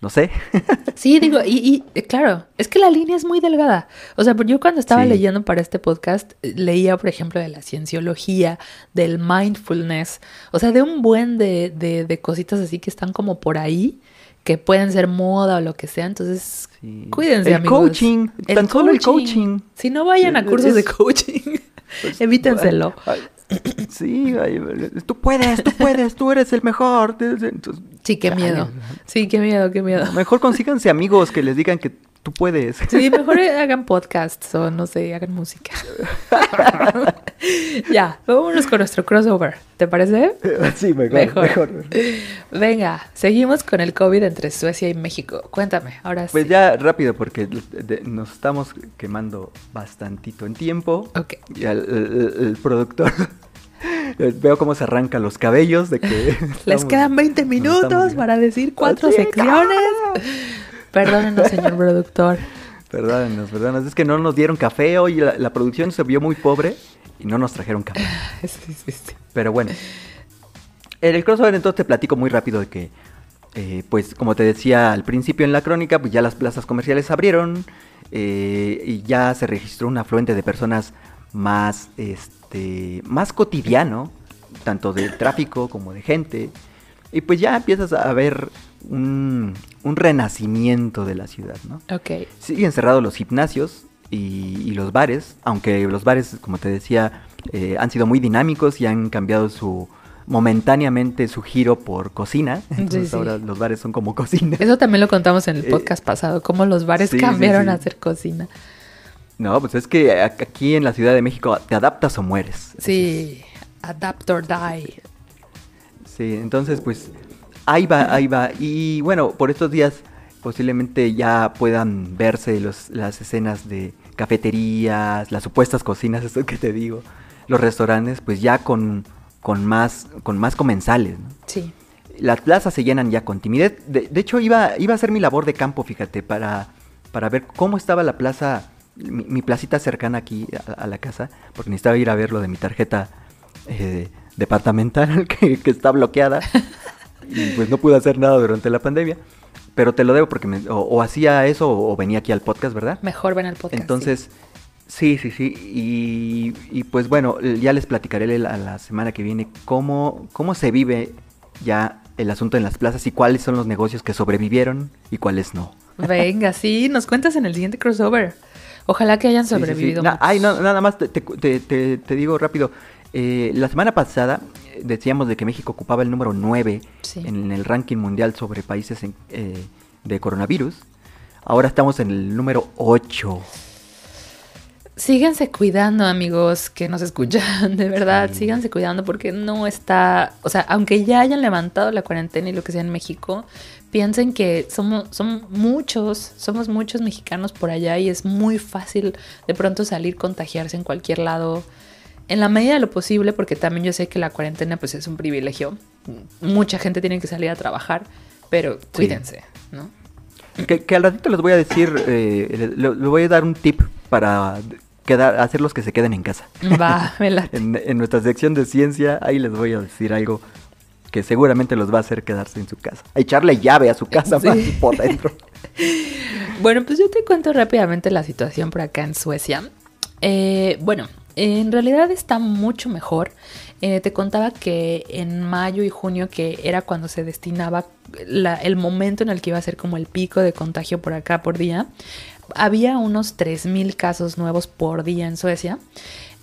no sé. Sí, digo, y, y, eh, claro, es que la línea es muy delgada. O sea, yo cuando estaba Sí. leyendo para este podcast, eh, leía, por ejemplo, de la cienciología, del mindfulness, o sea, de un buen de, de, de cositas así que están como por ahí, que pueden ser moda o lo que sea. Entonces, Sí. cuídense, El amigos. coaching, tan solo el coaching. Si no vayan a Es- cursos de coaching, Pues, evítenselo. Sí, tú puedes, tú puedes, tú eres el mejor. Entonces, Sí, qué miedo. Sí, qué miedo, qué miedo. Mejor consíganse amigos que les digan que tú puedes. Sí, mejor hagan podcasts o no sé, hagan música. ya, vámonos con nuestro crossover. ¿Te parece? Sí, Mejor. Venga, seguimos con el COVID entre Suecia y México. Cuéntame, ahora Pues sí. ya rápido porque nos estamos quemando bastantito en tiempo. Ok. Y el, el- el productor veo cómo se arranca los cabellos de que Les estamos- quedan 20 nos minutos para decir cuatro secciones. Perdónenos, señor productor. Perdónenos, perdónenos. Es que no nos dieron café hoy. La, la producción se vio muy pobre y no nos trajeron café. Sí, sí, sí. Pero bueno. En el crossover entonces te platico muy rápido de que, eh, pues como te decía al principio en la crónica, pues ya las plazas comerciales abrieron eh, y ya se registró un afluente de personas más, este, más cotidiano, tanto de tráfico como de gente. Y pues ya empiezas a ver un, un renacimiento de la ciudad, ¿no? Ok. Siguen cerrados los gimnasios y, y los bares, aunque los bares, como te decía, eh, han sido muy dinámicos y han cambiado su momentáneamente su giro por cocina. Entonces sí. ahora los bares son como cocina. Eso también lo contamos en el Eh, podcast pasado, cómo los bares sí, cambiaron a hacer cocina. No, pues es que aquí en la Ciudad de México te adaptas o mueres. Sí, adapt or die. Sí, entonces pues ahí va, ahí va. Y bueno, por estos días posiblemente ya puedan verse los, las escenas de cafeterías, las supuestas cocinas, eso que te digo, los restaurantes, pues ya con, con, más, con más comensales. ¿no? Sí. Las plazas se llenan ya con timidez. De, de hecho, iba, iba a hacer mi labor de campo, fíjate, para, para ver cómo estaba la plaza, mi, mi placita cercana aquí a, a la casa, porque necesitaba ir a ver lo de mi tarjeta eh, departamental que, que está bloqueada. y pues no pude hacer nada durante la pandemia. Pero te lo debo porque me- o, o hacía eso o, o venía aquí al podcast, ¿verdad? Mejor ven el podcast. Entonces, sí, sí, sí. Y, y pues bueno, ya les platicaré la, la semana que viene cómo, cómo se vive ya el asunto en las plazas y cuáles son los negocios que sobrevivieron y cuáles no. sí. Venga, sí, nos cuentas en el siguiente crossover. Ojalá que hayan Sí, sí, sí. sobrevivido. Na- muchos. ay, no, nada más te, te- te- digo rápido. Eh, la semana pasada decíamos de que México ocupaba el número 9 Sí. en el ranking mundial sobre países en- eh, de coronavirus. Ahora estamos en el número 8. Síganse cuidando, amigos que nos escuchan, de verdad, Sí. síganse cuidando porque no está, o sea, aunque ya hayan levantado la cuarentena y lo que sea en México, piensen que somos, son muchos, somos muchos mexicanos por allá y es muy fácil de pronto salir, contagiarse en cualquier lado, en la medida de lo posible, porque también yo sé que la cuarentena pues es un privilegio, mucha gente tiene que salir a trabajar, pero cuídense, ¿no? Que, que al ratito les voy a decir, eh, le, le- le voy a dar un tip para quedar, hacerlos que se queden en casa. Va, me late. En, en nuestra sección de ciencia, ahí les voy a decir algo que seguramente los va a hacer quedarse en su casa. A echarle llave a su casa Sí. más por dentro. Bueno, pues yo te cuento rápidamente la situación por acá en Suecia. Eh, bueno, en realidad está mucho mejor. Eh, te contaba que en mayo y junio, que era cuando se destinaba el momento en el que iba a ser como el pico de contagio por acá por día, había unos 3.000 casos nuevos por día en Suecia.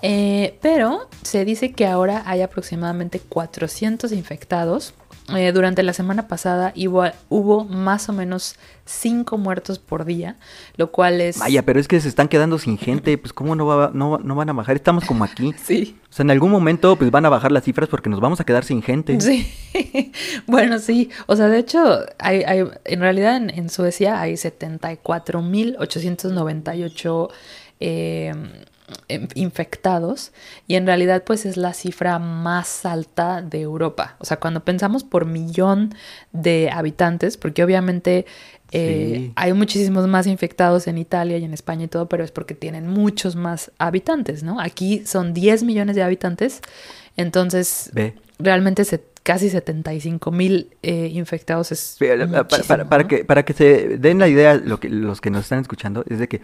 Eh, pero se dice que ahora hay aproximadamente 400 infectados. Eh, durante la semana pasada hubo, hubo más o menos 5 muertos por día, lo cual es... Vaya, pero es que se están quedando sin gente, pues cómo no, va, no, no van a bajar, estamos como aquí. Sí, O sea, en algún momento pues van a bajar las cifras porque nos vamos a quedar sin gente. sí. bueno, sí. O sea, de hecho, hay, hay- en realidad en, en Suecia hay 74.898 eh, infectados y en realidad pues es la cifra más alta de Europa. O sea, cuando pensamos por millón de habitantes, porque obviamente eh, Sí. hay muchísimos más infectados en Italia y en España y todo, pero es porque tienen muchos más habitantes, ¿no? Aquí son 10 millones de habitantes, entonces Ve. realmente se, casi 75 mil eh, infectados es para, para- que, para que se den la idea, lo que, los que nos están escuchando, es de que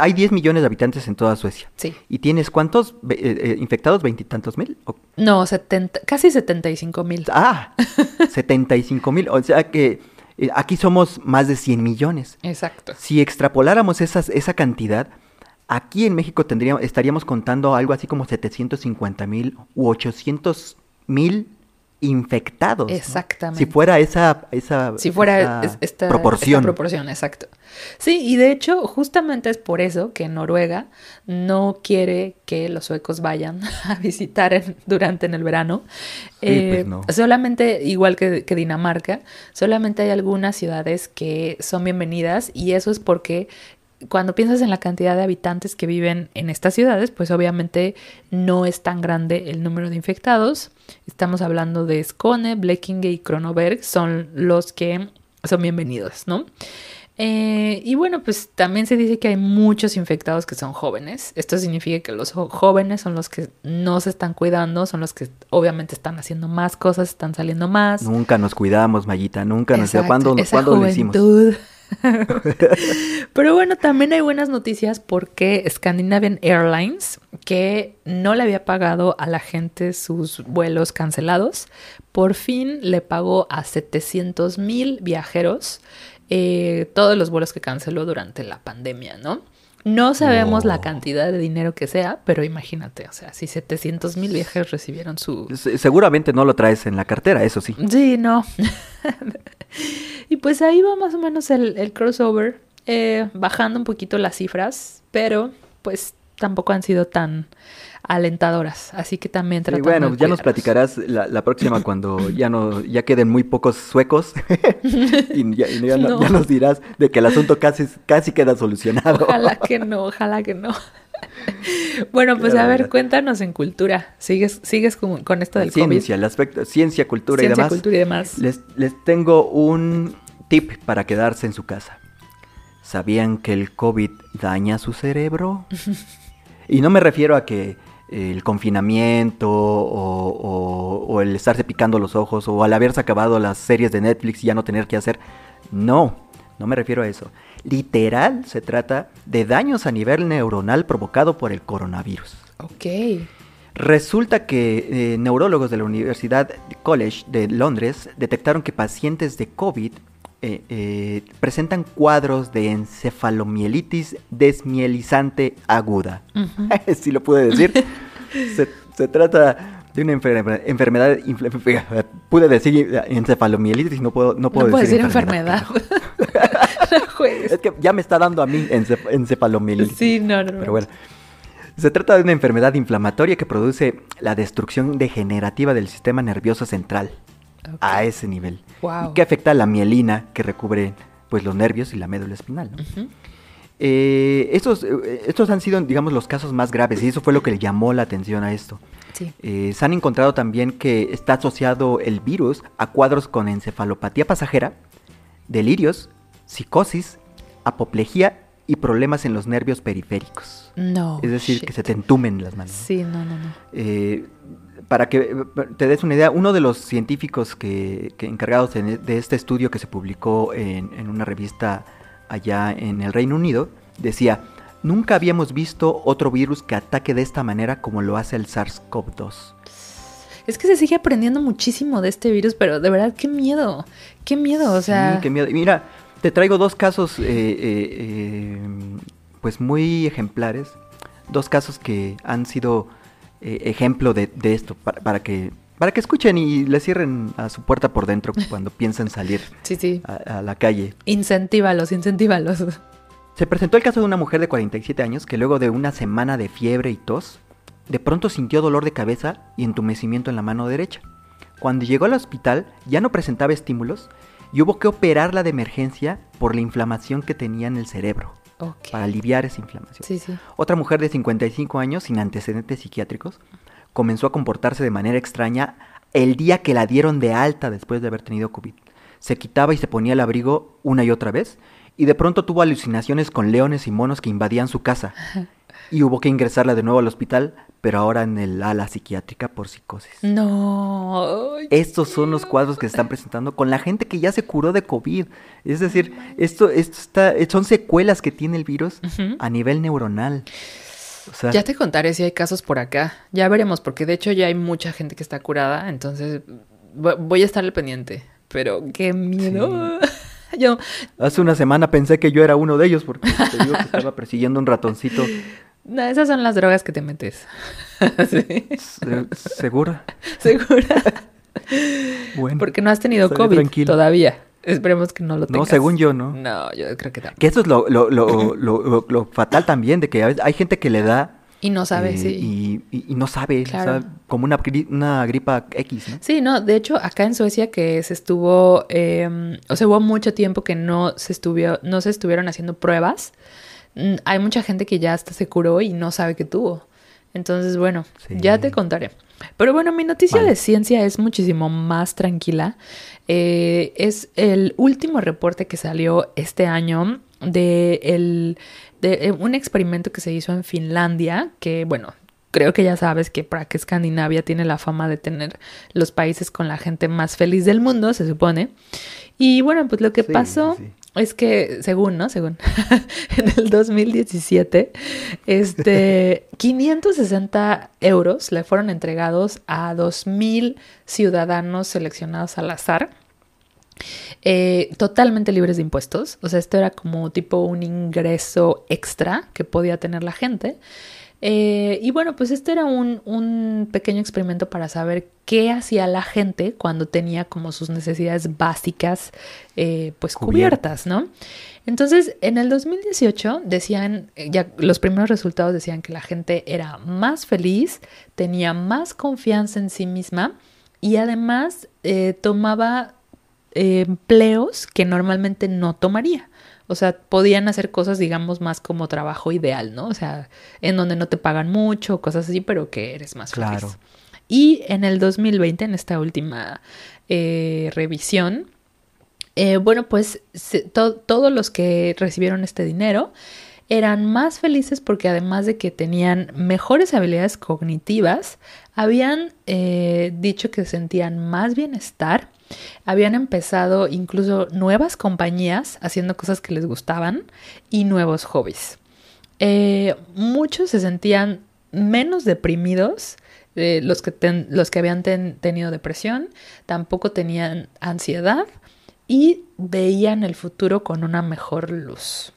hay 10 millones de habitantes en toda Suecia. Sí. ¿Y tienes cuántos eh, eh, infectados? ¿Veintitantos mil? O- No, 70, casi 75 mil. Ah, 75 mil. O sea que eh, aquí somos más de 100 millones. Exacto. Si extrapoláramos esas, esa cantidad, aquí en México tendríamos, estaríamos contando algo así como 750 mil u 800 mil infectados. ¿no? Exactamente. Si fuera esa, esa, Si fuera esa es- esta proporción. esta proporción, exacto. Sí, y de hecho, justamente es por eso que Noruega no quiere que los suecos vayan a visitar en- durante en el verano. Eh, Sí, pues no. Solamente, igual que, que Dinamarca, solamente hay algunas ciudades que son bienvenidas y eso es porque cuando piensas en la cantidad de habitantes que viven en estas ciudades, pues obviamente no es tan grande el número de infectados. Estamos hablando de Skåne, Blekinge y Kronoberg, son los que son bienvenidos, ¿no? Eh, y bueno, pues también se dice que hay muchos infectados que son jóvenes. Esto significa que los jóvenes son los que no se están cuidando, son los que obviamente están haciendo más cosas, están saliendo más. Nunca nos cuidamos, Mayita, nunca nos Exacto, ¿Cuándo, esa ¿cuándo lo hicimos? Pero bueno, también hay buenas noticias porque Scandinavian Airlines, que no le había pagado a la gente sus vuelos cancelados, por fin le pagó a 700 mil viajeros eh, todos los vuelos que canceló durante la pandemia, ¿no? No sabemos la cantidad de dinero que sea, pero imagínate, o sea, si 700 mil viajes recibieron su... Se- Seguramente no lo traes en la cartera, eso sí. Sí, no. y pues ahí va más o menos el, el crossover, eh, bajando un poquito las cifras, pero pues tampoco han sido tan alentadoras, así que también Sí, tratando bueno, de ya nos platicarás la, la próxima cuando ya no ya queden muy pocos suecos y ya, y ya no- No. ya nos dirás de que el asunto casi casi queda solucionado. Ojalá que no, ojalá que no. bueno, pues a ver, cuéntanos en cultura. ¿Sigues, sigues con, con esto del Ciencia, el aspecto ciencia, cultura COVID? y Ciencia, demás. cultura y demás. Les, les tengo un tip para quedarse en su casa. ¿Sabían que el COVID daña su cerebro? y no me refiero a que el confinamiento o, o- o el estarse picando los ojos o al haberse acabado las series de Netflix y ya no tener que hacer. No, no me refiero a eso. Literal se trata de daños a nivel neuronal provocado por el coronavirus. Ok. Resulta que eh, neurólogos de la Universidad College de Londres detectaron que pacientes de COVID eh, eh, presentan cuadros de encefalomielitis desmielizante aguda. Ujú. si lo pude decir. se, se trata de una enfer- enfermedad. pude decir encefalomielitis, no puedo, no puedo no decir decir enfermedad. no juegues. Es que ya me está dando a mí encef- encefalomielitis. Sí, no. no. Pero bueno. Se trata de una enfermedad inflamatoria que produce la destrucción degenerativa del sistema nervioso central A ese nivel. Wow. Y que afecta a la mielina que recubre pues, los nervios y la médula espinal. Eh, estos, eh, estos han sido, digamos, los casos más graves y eso fue lo que le llamó la atención a esto. Sí. Eh, se han encontrado también que está asociado el virus a cuadros con encefalopatía pasajera, delirios, psicosis, apoplejía y problemas en los nervios periféricos. No. es decir, shit. que se te entumen las manos. ¿no? Sí, no, no, no. Eh, para que te des una idea, uno de los científicos que, que encargados de, de este estudio que se publicó en, en una revista allá en el Reino Unido, decía, nunca habíamos visto otro virus que ataque de esta manera como lo hace el SARS-CoV-2. Es que se sigue aprendiendo muchísimo de este virus, pero de verdad, qué miedo. Qué miedo, o sea. Sí, qué miedo. Y Mira, te traigo dos casos, eh, eh, eh, pues muy ejemplares, dos casos que han sido ejemplo de, de esto, para, para que para que escuchen y le cierren a su puerta por dentro cuando piensan salir Sí, sí. a, a la calle. Incentívalos, incentívalos. Se presentó el caso de una mujer de 47 años que luego de una semana de fiebre y tos, de pronto sintió dolor de cabeza y entumecimiento en la mano derecha. Cuando llegó al hospital ya no presentaba estímulos y hubo que operarla de emergencia por la inflamación que tenía en el cerebro, Ok. para aliviar esa inflamación. Sí, sí. Otra mujer de 55 años sin antecedentes psiquiátricos comenzó a comportarse de manera extraña el día que la dieron de alta después de haber tenido COVID. Se quitaba y se ponía el abrigo una y otra vez y de pronto tuvo alucinaciones con leones y monos que invadían su casa. Y hubo que ingresarla de nuevo al hospital, pero ahora en el ala psiquiátrica por psicosis. No. Estos son los cuadros que se están presentando con la gente que ya se curó de COVID. Es decir, esto, esto está, son secuelas que tiene el virus a nivel neuronal. O sea, Ya te contaré si hay casos por acá. Ya veremos, porque de hecho ya hay mucha gente que está curada, entonces vo- voy a estar al pendiente. Pero qué miedo. Yo, hace una semana pensé que yo era uno de ellos porque te digo que estaba persiguiendo un ratoncito. no, esas son las drogas que te metes. sí, Se- ¿Segura? segura. Bueno. Porque no has tenido COVID tranquilo. todavía. Esperemos que no lo No, tengas. según yo, ¿no? No, yo creo que no. Que eso es lo, lo, lo, lo- lo- lo fatal también, de que hay gente que le da... Y no sabe, eh, sí. y, y- y no sabe, Claro. o sea, como una, gri- una gripa X, ¿no? Sí, no, de hecho, acá en Suecia que se estuvo, eh, o sea, hubo mucho tiempo que no se no se estuvieron haciendo pruebas. Hay mucha gente que ya hasta se curó y no sabe que tuvo. Entonces, bueno, Sí. ya te contaré. Pero bueno, mi noticia Vale. de ciencia es muchísimo más tranquila. Eh, es el último reporte que salió este año de, el, de eh, un experimento que se hizo en Finlandia, que bueno, creo que ya sabes que para que Escandinavia tiene la fama de tener los países con la gente más feliz del mundo, se supone. Y bueno, pues lo que Sí, pasó sí. Es que, según, ¿no? Según, en el 2017, este, 560 euros le fueron entregados a 2.000 ciudadanos seleccionados al azar. eh, totalmente libres de impuestos. O sea, esto era como tipo un ingreso extra que podía tener la gente. Eh, y bueno, pues este era un, un, pequeño experimento para saber qué hacía la gente cuando tenía como sus necesidades básicas eh, pues cubiertas, ¿no? Entonces, en el 2018 decían, ya los primeros resultados decían que la gente era más feliz, tenía más confianza en sí misma y además eh, tomaba empleos que normalmente no tomaría. O sea, podían hacer cosas, digamos, más como trabajo ideal, ¿no? O sea, en donde no te pagan mucho, cosas así, pero que eres más feliz. Claro. Y en el 2020, en esta última eh, revisión, eh, bueno, pues todos los que recibieron este dinero eran más felices porque además de que tenían mejores habilidades cognitivas, habían eh, dicho que sentían más bienestar habían empezado incluso nuevas compañías haciendo cosas que les gustaban y nuevos hobbies. Eh, muchos se sentían menos deprimidos, eh, los, que los que habían tenido depresión, tampoco tenían ansiedad y veían el futuro con una mejor luz.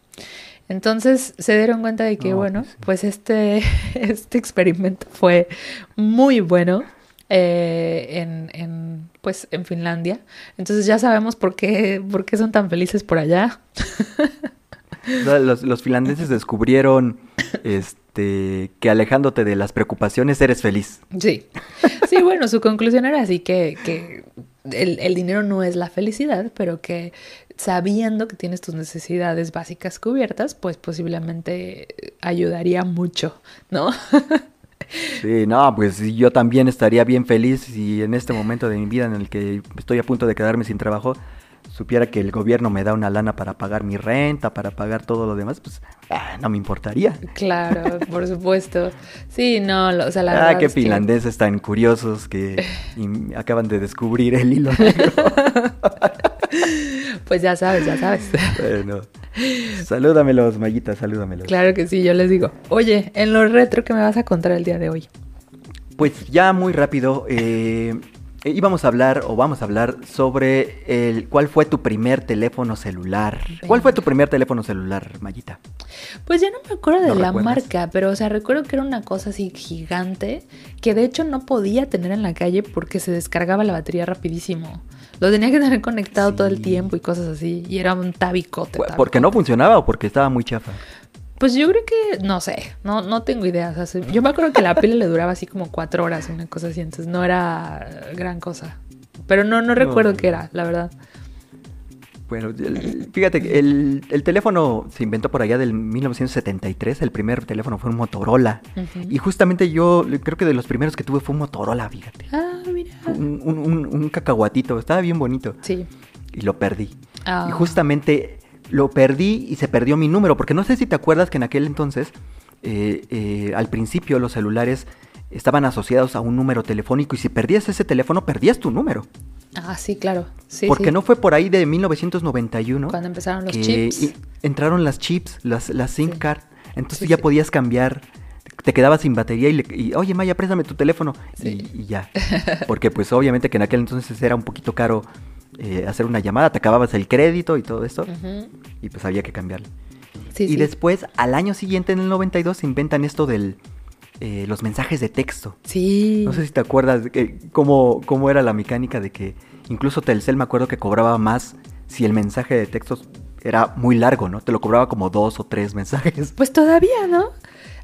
Entonces se dieron cuenta de que, bueno, pues, pues este, este experimento fue muy bueno eh, en, en, pues, en Finlandia. Entonces ya sabemos por qué, por qué son tan felices por allá. Los, los, finlandeses descubrieron este que alejándote de las preocupaciones eres feliz. Sí. Sí, bueno, su conclusión era así que, que el, el, dinero no es la felicidad, pero que sabiendo que tienes tus necesidades básicas cubiertas, pues posiblemente ayudaría mucho, ¿no? Sí, no, pues yo también estaría bien feliz si en este momento de mi vida en el que estoy a punto de quedarme sin trabajo, supiera que el gobierno me da una lana para pagar mi renta, para pagar todo lo demás, pues ah, no me importaría. Claro, por supuesto. Sí, no, o sea, la ah, verdad. qué finlandeses tan curiosos que acaban de descubrir el hilo negro. Pues ya sabes, ya sabes. Bueno. Salúdamelos, Mayita, salúdamelos. Claro que sí, yo les digo. Oye, en lo retro que me vas a contar el día de hoy. Pues ya muy rápido, eh, íbamos a hablar o vamos a hablar sobre el cuál fue tu primer teléfono celular. ¿Cuál fue tu primer teléfono celular, Mayita? Pues ya no me acuerdo de la marca, pero o sea, recuerdo que era una cosa así gigante que de hecho no podía tener en la calle porque se descargaba la batería rapidísimo. Lo tenía que tener conectado todo el tiempo y cosas así. Y era un tabicote. ¿Porque no funcionaba o porque estaba muy chafa? Pues yo creo que, no sé, no, no tengo idea. yo me acuerdo que la pila le duraba así como cuatro horas, una cosa así, entonces no era gran cosa. Pero no, no recuerdo qué era, la verdad. Bueno, fíjate que el, el, teléfono se inventó por allá del 1973. El primer teléfono fue un Motorola. Y justamente yo creo que de los primeros que tuve fue un Motorola, fíjate. Ah, mira. Un, un, un, cacahuatito. Estaba bien bonito. Sí. Y lo perdí. Ah. Y justamente lo perdí y se perdió mi número. Porque no sé si te acuerdas que en aquel entonces, eh, eh, al principio, los celulares estaban asociados a un número telefónico. Y si perdías ese teléfono, perdías tu número. Ah, sí, claro. Sí, Porque no fue por ahí de 1991. Cuando empezaron los chips. Entraron las chips, las, las SIM card. Entonces ya podías cambiar. Te quedabas sin batería y, oye Maya, préstame tu teléfono. Y, ya. Porque pues obviamente que en aquel entonces era un poquito caro eh, hacer una llamada, te acababas el crédito y todo esto. Y pues había que cambiarlo. y después, al año siguiente, en el 92, se inventan esto del... Eh, los mensajes de texto. Sí. No sé si te acuerdas de cómo, cómo era la mecánica de que Incluso Telcel me acuerdo que cobraba más si el mensaje de texto era muy largo, ¿no? Te lo cobraba como dos o tres mensajes. Pues todavía, ¿no?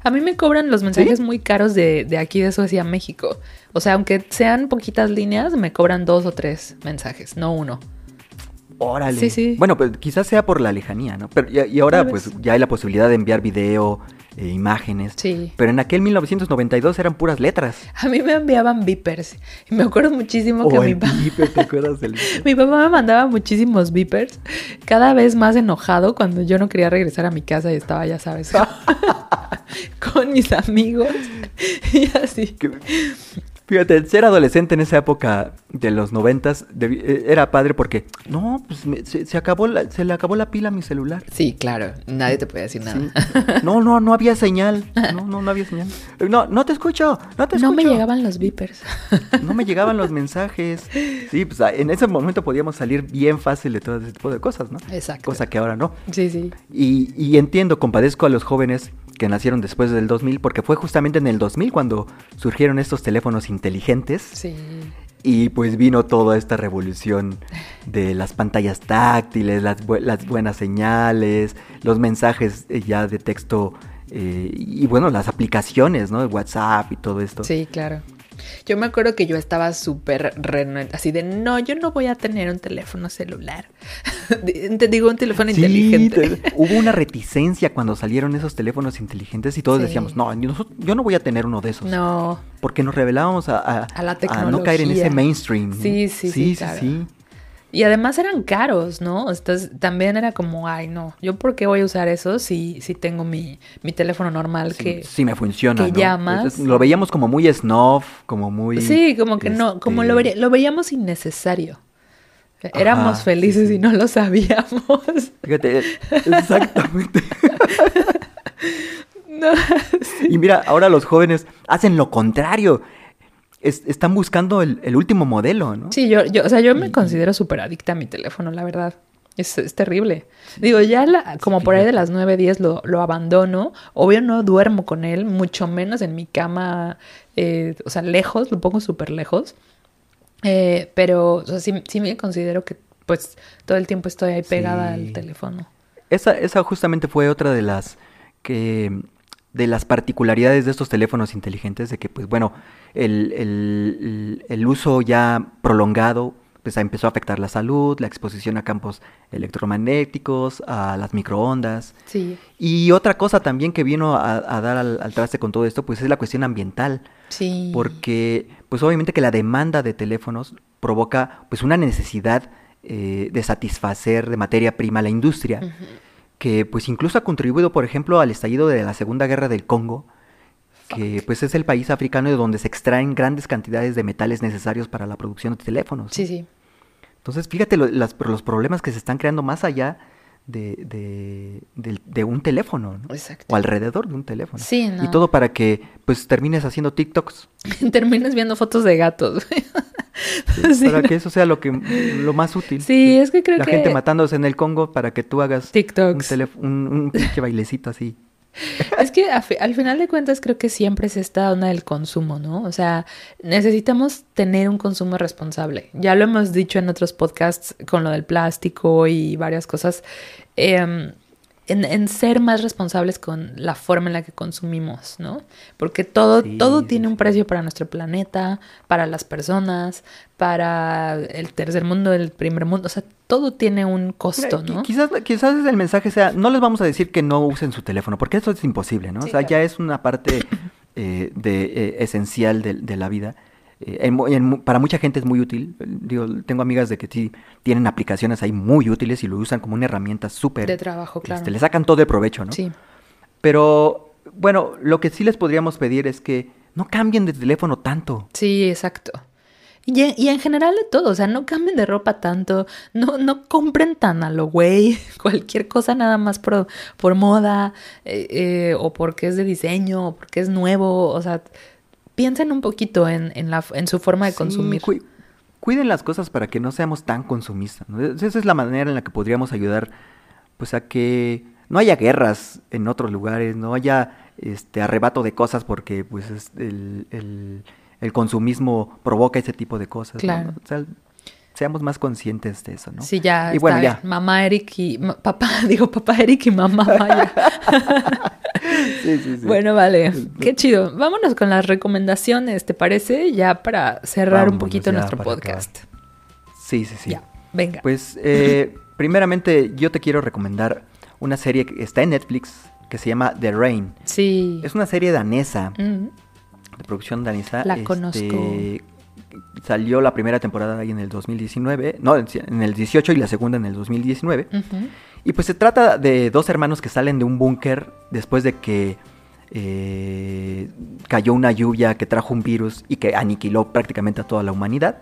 A mí me cobran los mensajes muy caros de, de, aquí de Suecia a México. O sea, aunque sean poquitas líneas, me cobran dos o tres mensajes, no uno. Órale. Sí, sí. Bueno, pues quizás sea por la lejanía, ¿no? Pero y, ahora pues ya hay la posibilidad de enviar video, eh, imágenes. Sí. Pero en aquel 1992 eran puras letras. A mí me enviaban beepers. Y me acuerdo muchísimo que mi papá... ¿te acuerdas del Mi papá me mandaba muchísimos beepers. Cada vez más enojado cuando yo no quería regresar a mi casa y estaba, ya sabes, con mis amigos. y así. Fíjate, ser adolescente en esa época de los noventas eh, era padre porque, no, pues me- se, se acabó la- se le acabó la pila a mi celular. Sí, claro. Nadie te puede decir nada. Sí. No, no, no había señal. No, no, no había señal. No, no te escucho, no te escucho. No me llegaban los beepers. No me llegaban los mensajes. Sí, pues en ese momento podíamos salir bien fácil de todo ese tipo de cosas, ¿no? Exacto. Cosa que ahora no. Sí, sí. Y, y entiendo, compadezco a los jóvenes que nacieron después del 2000, porque fue justamente en el 2000 cuando surgieron estos teléfonos inteligentes Sí. y pues vino toda esta revolución de las pantallas táctiles, las, bu- las buenas señales, los mensajes eh, ya de texto eh, y bueno, las aplicaciones, ¿no? WhatsApp y todo esto. Sí, claro. Yo me acuerdo que yo estaba súper así de no, yo no voy a tener un teléfono celular. Te digo un teléfono Sí, inteligente. te- hubo una reticencia cuando salieron esos teléfonos inteligentes y todos Sí. decíamos, no, yo, no voy a tener uno de esos. No. Porque nos revelábamos a, a- A la a no caer en ese mainstream. Sí, sí, sí, sí, sí. Y además eran caros, ¿no? Entonces también era como, ay, no, ¿yo por qué voy a usar eso si, si tengo mi, mi teléfono normal Sí, que... sí me funciona. que ¿no? llamas. Entonces, lo veíamos como muy snuff, como muy. Sí, como que no, como lo, este, lo veíamos innecesario. Éramos Ajá, felices sí, y no lo sabíamos. Fíjate, exactamente. No, Y mira, ahora los jóvenes hacen lo contrario. Es- están buscando el, el último modelo, ¿no? Sí, yo, yo, o sea, yo me considero súper adicta a mi teléfono, la verdad. Es, es terrible. Digo, ya la- como por ahí de las 9, 10 lo, lo abandono. Obvio no duermo con él, mucho menos en mi cama, eh, o sea, lejos, lo pongo súper lejos. Eh, pero, o sea, sí, sí me considero que pues todo el tiempo estoy ahí pegada Sí. al teléfono. Esa, esa justamente fue otra de las que de las particularidades de estos teléfonos inteligentes, de que pues bueno, el, el- el uso ya prolongado pues empezó a afectar la salud, la exposición a campos electromagnéticos, a las microondas. Sí, Y otra cosa también que vino a, a dar al, al traste con todo esto, pues es la cuestión ambiental. sí. Porque, pues obviamente que la demanda de teléfonos provoca pues una necesidad eh, de satisfacer de materia prima a la industria. Que pues incluso ha contribuido, por ejemplo, al estallido de la Segunda Guerra del Congo, que pues es el país africano de donde se extraen grandes cantidades de metales necesarios para la producción de teléfonos. Sí, sí. Entonces, fíjate lo- las- los problemas que se están creando más allá de, de- del- de un teléfono, ¿no? Exacto. o alrededor de un teléfono. Sí, no. Y todo para que pues termines haciendo TikToks, Terminas viendo fotos de gatos. Sí. para que eso sea lo que lo más útil. Sí, es que creo la que gente matándose en el Congo para que tú hagas un, TikToks. un, un pinche bailecito así. Es que al final de cuentas creo que siempre es esta onda del consumo, ¿no? O sea, necesitamos tener un consumo responsable. Ya lo hemos dicho en otros podcasts con lo del plástico y varias cosas. em, en, en ser más responsables con la forma en la que consumimos, ¿no? Porque todo, Sí, todo sí, tiene un precio para nuestro planeta, para las personas, para el tercer mundo, el primer mundo. O sea, todo tiene un costo, Mira, ¿no? Quizás, quizás el mensaje sea, no les vamos a decir que no usen su teléfono, porque eso es imposible, ¿no? Sí, o sea, claro. ya es una parte eh, de, eh, esencial de, de la vida. Eh, en en para mucha gente es muy útil. Digo, tengo amigas de que sí tienen aplicaciones ahí muy útiles y lo usan como una herramienta súper. De trabajo, claro. este, le sacan todo el provecho, ¿no? Sí. Pero, bueno, lo que sí les podríamos pedir es que no cambien de teléfono tanto. Sí, exacto. Y, en- y en general de todo, o sea, no cambien de ropa tanto, no, no compren tan a lo güey, cualquier cosa nada más por, por moda, eh, eh, o porque es de diseño, o porque es nuevo, o sea, piensen un poquito en, en, la, en su forma de Sí, consumir. cu- cuiden las cosas para que no seamos tan consumistas. Esa es la manera en la que podríamos ayudar, pues, a que no haya guerras en otros lugares, no haya este arrebato de cosas porque, pues, es el, el- el consumismo provoca ese tipo de cosas. ¿no? Claro. O sea, seamos más conscientes de eso, ¿no? Sí, ya Y bueno, ya. Mamá Eric y ma- papá, digo papá Eric y mamá Maya. Sí, sí, sí. Bueno, vale. Qué chido. Vámonos con las recomendaciones, ¿te parece? Ya para cerrar un poquito nuestro podcast. Sí, sí, sí. Ya, venga. Pues, eh, primeramente, yo te quiero recomendar una serie que está en Netflix que se llama The Rain. sí. Es una serie danesa. Mm, de producción danesa. La este, conozco. Salió la primera temporada ahí en el 2019, no, en el 18 y la segunda en el 2019. ujú. Y pues se trata de dos hermanos que salen de un búnker después de que eh, cayó una lluvia que trajo un virus y que aniquiló prácticamente a toda la humanidad.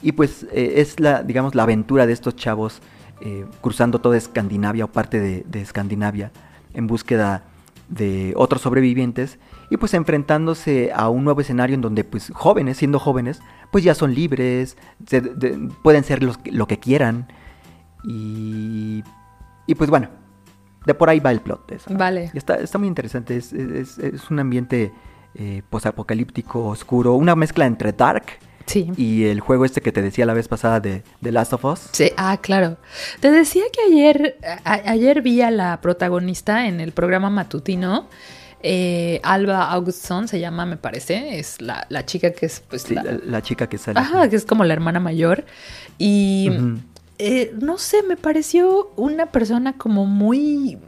Y pues eh, es la, digamos, la aventura de estos chavos eh, cruzando toda Escandinavia o parte de, de, Escandinavia en búsqueda de otros sobrevivientes y pues enfrentándose a un nuevo escenario en donde pues jóvenes, siendo jóvenes, pues ya son libres, se, de, pueden ser los, lo que quieran y, y pues bueno, de por ahí va el plot. Eso. Vale. Está, está muy interesante. Es, es, es un ambiente eh, posapocalíptico, oscuro. Una mezcla entre Dark sí. y el juego este que te decía la vez pasada de The Last of Us. Sí, ah, claro. Te decía que ayer, a, ayer vi a la protagonista en el programa matutino. Eh, Alba Augustsson se llama, me parece, es la, la chica que es pues sí, la, la, la, chica que sale. Ajá, que es como la hermana mayor. Y uh -huh. Eh, no sé, me pareció una persona como muy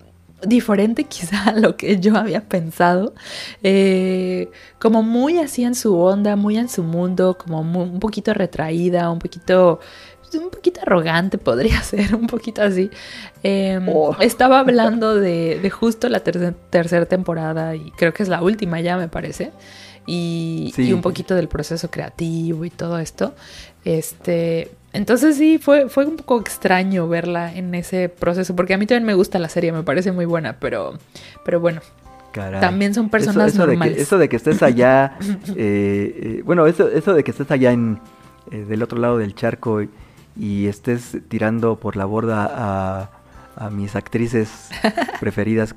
diferente quizá a lo que yo había pensado, eh, como muy así en su onda, muy en su mundo, como muy, un poquito retraída, un poquito, un poquito arrogante podría ser, un poquito así. Eh, oh. Estaba hablando de, de justo la tercera tercer temporada y creo que es la última ya me parece. Y, sí. y, un poquito del proceso creativo y todo esto. Este, entonces sí, fue, fue un poco extraño verla en ese proceso, porque a mí también me gusta la serie, me parece muy buena, pero, pero bueno. Caray. También son personas eso, eso normales. De que, eso de que estés allá, eh, eh, bueno, eso, eso de que estés allá en, eh, del otro lado del charco y, y, estés tirando por la borda a, a mis actrices preferidas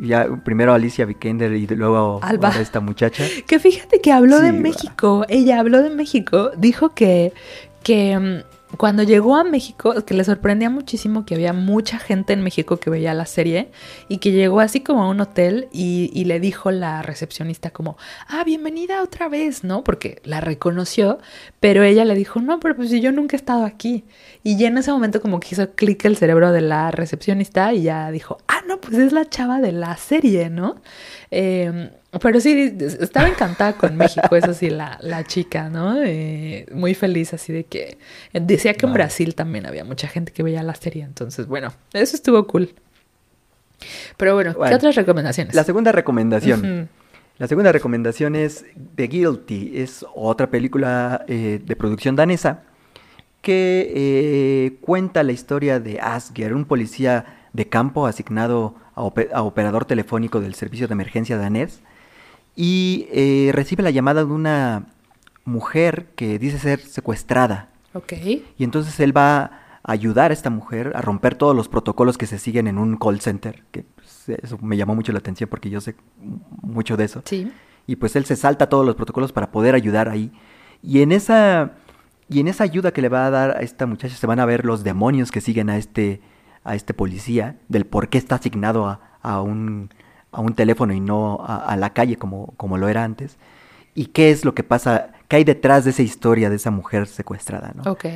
ya primero Alicia Vikander y luego Alba. a esta muchacha. Que fíjate que habló sí, de México. Va. Ella habló de México. Dijo que, que cuando llegó a México, que le sorprendía muchísimo que había mucha gente en México que veía la serie y que llegó así como a un hotel y, le dijo la recepcionista como, ah, bienvenida otra vez, ¿no? Porque la reconoció, pero ella le dijo, no, pero pues yo nunca he estado aquí. Y ya en ese momento como que hizo clic el cerebro de la recepcionista y ya dijo, ah, no, pues es la chava de la serie, ¿no? Eh, pero sí, estaba encantada con México, eso sí, la, la chica, ¿no? Eh, muy feliz, así de que decía que en Brasil también había mucha gente que veía la serie, entonces, bueno, eso estuvo cool. Pero bueno, bueno ¿qué otras recomendaciones? La segunda recomendación. Uh -huh. La segunda recomendación es The Guilty, es otra película eh, de producción danesa que eh, cuenta la historia de Asger, un policía de campo asignado a operador telefónico del servicio de emergencia danés, y eh, recibe la llamada de una mujer que dice ser secuestrada. Ok. Y entonces él va a ayudar a esta mujer a romper todos los protocolos que se siguen en un call center, que pues, eso me llamó mucho la atención porque yo sé mucho de eso. Sí. Y pues él se salta todos los protocolos para poder ayudar ahí. Y en esa y en esa ayuda que le va a dar a esta muchacha se van a ver los demonios que siguen a este a este policía del por qué está asignado a, a un a un teléfono y no a, a, la calle como, como lo era antes. Y qué es lo que pasa, qué hay detrás de esa historia de esa mujer secuestrada, ¿no? Ok.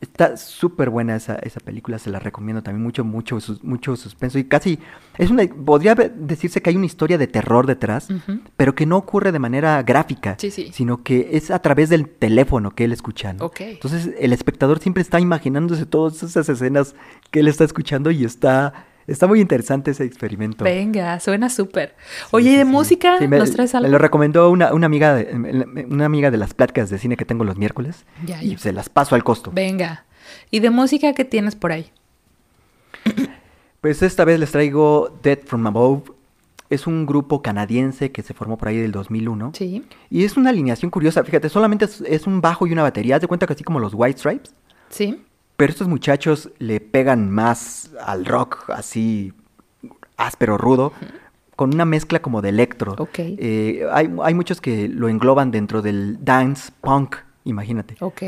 Está súper buena esa, esa película, se la recomiendo también, mucho, mucho, mucho suspenso y casi, es una, podría decirse que hay una historia de terror detrás, uh -huh. pero que no ocurre de manera gráfica, sí, sí. sino que es a través del teléfono que él escucha, ¿no? Okay. Entonces el espectador siempre está imaginándose todas esas escenas que él está escuchando y está Está muy interesante ese experimento. Venga, suena súper. Oye, ¿y de sí, música sí, me, nos traes algo? Me lo recomendó una, una, amiga de, una amiga de las pláticas de cine que tengo los miércoles. Ya, y ya. se las paso al costo. Venga. ¿Y de música qué tienes por ahí? Pues esta vez les traigo Dead From Above. Es un grupo canadiense que se formó por ahí del 2001. Sí. Y es una alineación curiosa. Fíjate, solamente es, es un bajo y una batería. Haz de cuenta que así como los White Stripes. Sí. Pero estos muchachos le pegan más al rock, así áspero, rudo, con una mezcla como de electro. Okay. Eh, hay, hay, muchos que lo engloban dentro del dance punk, imagínate. Ok.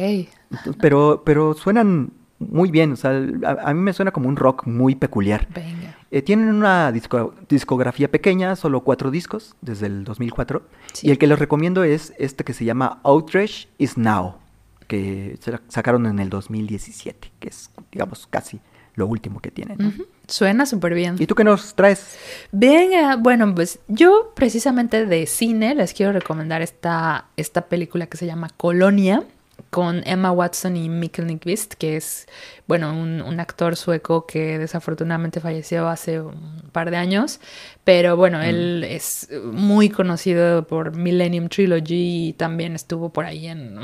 Pero, pero suenan muy bien, o sea, a, a, mí me suena como un rock muy peculiar. Venga. Eh, tienen una disco, discografía pequeña, solo cuatro discos, desde el 2004. Sí. Y el que les recomiendo es este que se llama Outrage is Now que sacaron en el 2017, que es, digamos, casi lo último que tienen. ¿no? Uh -huh. Suena súper bien. ¿Y tú qué nos traes? Venga, bueno, pues yo precisamente de cine les quiero recomendar esta, esta película que se llama Colonia, con Emma Watson y Mikkel Nyqvist, que es, bueno, un, un, actor sueco que desafortunadamente falleció hace un par de años, pero bueno, mm. él es muy conocido por Millennium Trilogy y también estuvo por ahí en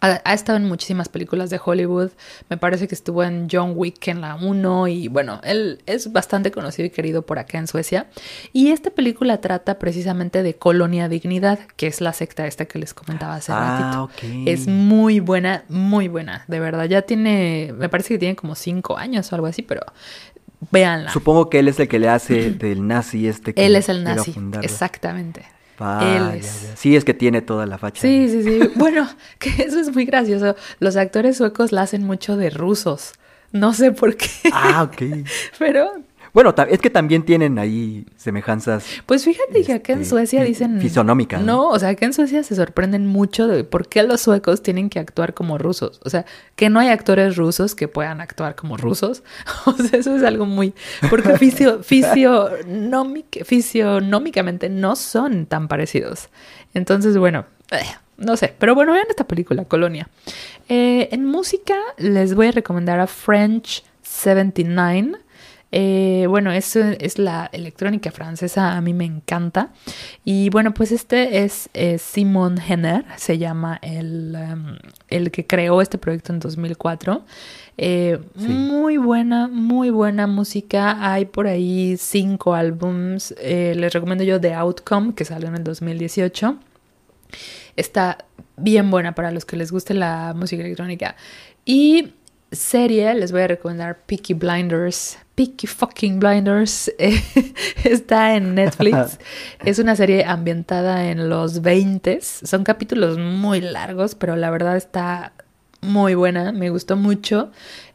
ha, estado en muchísimas películas de Hollywood. Me parece que estuvo en John Wick en la 1 y bueno, él es bastante conocido y querido por acá en Suecia. Y esta película trata precisamente de Colonia Dignidad, que es la secta esta que les comentaba hace ah, ratito. Es muy buena, muy buena, de verdad. Ya tiene, me parece que tiene como 5 años o algo así, pero véanla. Supongo que él es el que le hace del nazi este. Que él es el nazi, exactamente. Sí, es que tiene toda la facha. Sí, sí, sí. bueno, que eso es muy gracioso. Los actores suecos la hacen mucho de rusos. No sé por qué. Ah, ok. Pero bueno, es que también tienen ahí semejanzas. Pues fíjate que acá en este, Suecia dicen. Fisonómicas. No, o sea, acá en Suecia se sorprenden mucho de por qué los suecos tienen que actuar como rusos. O sea, que no hay actores rusos que puedan actuar como rusos. O sea, eso es algo muy. Porque fisio, fisionómicamente no son tan parecidos. Entonces, bueno. Eh, no sé, pero bueno, vean esta película, Colonia. Eh, en música les voy a recomendar a French 79 eh, bueno, eso es la electrónica francesa, a mí me encanta. Y bueno, pues este es Simon Henner, se llama el, em, el, que creó este proyecto en 2004. Eh, muy buena, muy buena música. Hay por ahí cinco álbums. Eh, les recomiendo yo The Outcome, que salió en el 2018. Está bien buena para los que les guste la música electrónica. Y serie, les voy a recomendar Peaky Blinders. Peaky fucking Blinders está en Netflix. es una serie ambientada en los 20 Son capítulos muy largos, pero la verdad está muy buena. Me gustó mucho.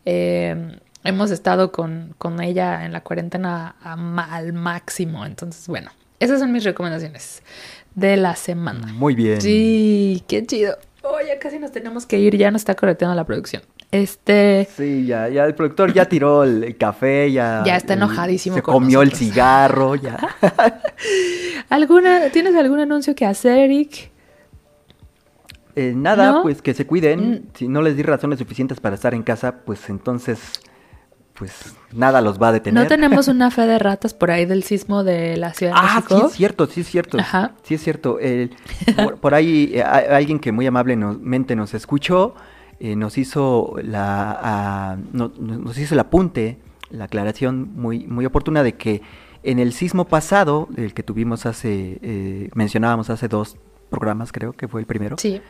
Eh, hemos estado con, con, ella en la cuarentena al máximo. Entonces, bueno, esas son mis recomendaciones de la semana. Muy bien. Sí, qué chido. Oh, ya casi nos tenemos que ir, ya nos está correteando la producción. Este. Sí, ya, ya el productor ya tiró el, café, ya. Ya está enojadísimo. se comió el cigarro, ya. ¿Alguna, ¿Tienes algún anuncio que hacer, Eric? Eh, nada, pues que se cuiden. Mm. Si no les di razones suficientes para estar en casa, pues entonces, pues nada los va a detener. ¿No tenemos una fe de ratas por ahí del sismo de la Ciudad de ah, México? Ah, sí es cierto, sí es cierto. Ajá. Sí es cierto. por, ahí eh, alguien que muy amablemente nos escuchó eh, nos hizo la nos hizo el apunte, la aclaración muy, muy oportuna de que en el sismo pasado, el que tuvimos hace, eh, mencionábamos hace dos programas, creo que fue el primero. Sí.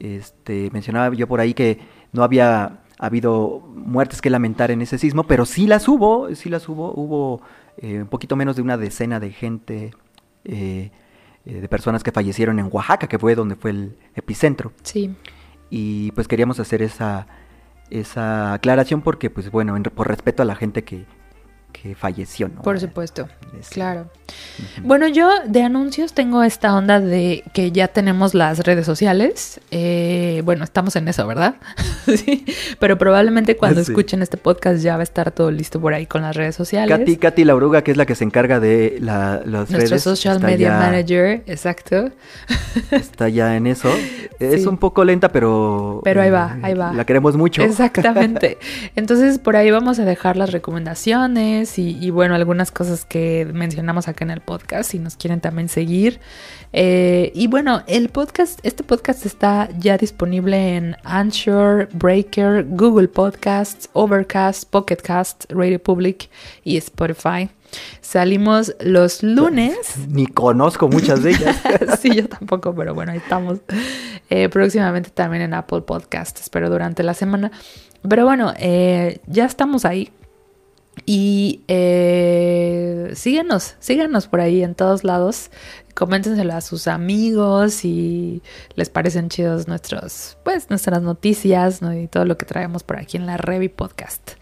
Este, mencionaba yo por ahí que no había habido muertes que lamentar en ese sismo, pero sí las hubo, sí las hubo, hubo eh, un poquito menos de una decena de gente, de personas que fallecieron en Oaxaca, que fue donde fue el epicentro. Sí y pues queríamos hacer esa, esa aclaración porque pues bueno, por respeto a la gente que, que falleció, ¿no? Por supuesto, claro. Bueno, yo de anuncios tengo esta onda de que ya tenemos las redes sociales. Eh, bueno, estamos en eso, ¿verdad? sí, pero probablemente cuando escuchen este podcast ya va a estar todo listo por ahí con las redes sociales. Katy, Katy Lauruga, que es la que se encarga de la, las Nuestro social media manager, exacto. está ya en eso. Es un poco lenta, pero... Pero ahí va, ahí va. La queremos mucho. Exactamente. Entonces, por ahí vamos a dejar las recomendaciones y, y bueno, algunas cosas que mencionamos acá en el podcast si nos quieren también seguir. Eh, y bueno, el podcast, este podcast está ya disponible en Anchor, Breaker, Google Podcasts, Overcast, Pocket Cast, Radio Public y Spotify. Salimos los lunes. Ni conozco muchas de ellas. sí, yo tampoco, pero bueno, ahí estamos. Eh, próximamente también en Apple Podcasts, espero durante la semana. Pero bueno, eh, ya estamos ahí. Y eh, síguenos, síganos por ahí en todos lados. Coméntenselo a sus amigos si les parecen chidos nuestros, pues, nuestras noticias y todo lo que traemos por aquí en la Revi Podcast.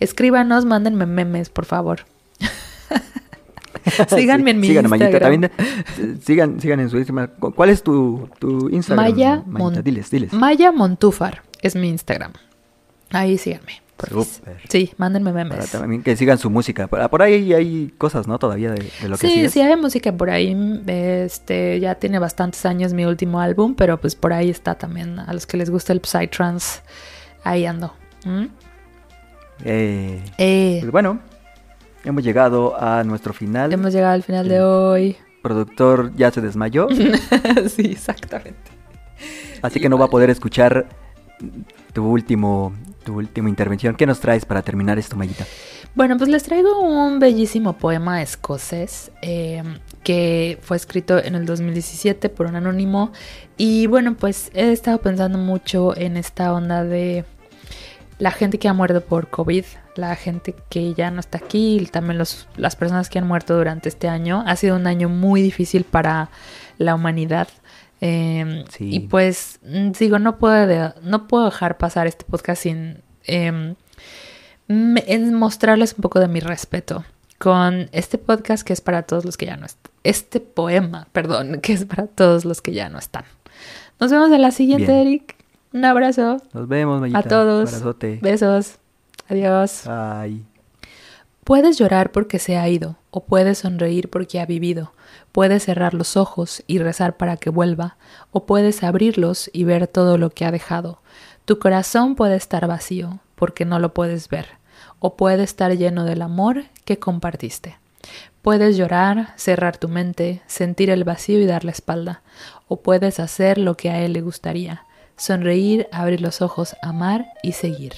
Escríbanos, mándenme memes, por favor. Síganme en mi Instagram. También, eh, sigan, sigan en su Instagram. ¿Cuál es tu, tu Instagram? Maya, Diles, diles. Maya Montúfar es mi Instagram. Ahí síganme. Súper. Sí, mándenme Para memes. también que sigan su música. Por, ahí hay cosas, ¿no? Todavía de, de lo que Sí, sí hay música por ahí. Este ya tiene bastantes años mi último álbum, pero pues por ahí está también a los que les gusta el psytrance. Ahí ando. ¿Mm? Eh, Eh, pues bueno, hemos llegado a nuestro final. hemos llegado al final de hoy. productor ya se desmayó, sí, exactamente. así que no va a poder escuchar tu último, tu última intervención. ¿Qué nos traes para terminar esto, Mayita? Bueno, pues les traigo un bellísimo poema escocés eh, que fue escrito en el 2017 por un anónimo. Y bueno, pues he estado pensando mucho en esta onda de la gente que ha muerto por COVID, la gente que ya no está aquí, y también los, las personas que han muerto durante este año. Ha sido un año muy difícil para la humanidad. Eh, Sí. Y pues mm, digo, no puedo, de- no puedo dejar pasar este podcast sin em, en mostrarles un poco de mi respeto con este podcast que es para todos los que ya no están. Este poema, perdón, que es para todos los que ya no están. Nos vemos en la siguiente, Bien. Eric. Un abrazo. Nos vemos, Mayita. A todos. Abrazote. Besos. Adiós. Bye. Puedes llorar porque se ha ido, o puedes sonreír porque ha vivido. Puedes cerrar los ojos y rezar para que vuelva, o puedes abrirlos y ver todo lo que ha dejado. Tu corazón puede estar vacío porque no lo puedes ver, o puede estar lleno del amor que compartiste. Puedes llorar, cerrar tu mente, sentir el vacío y dar la espalda, o puedes hacer lo que a él le gustaría, sonreír, abrir los ojos, amar y seguir.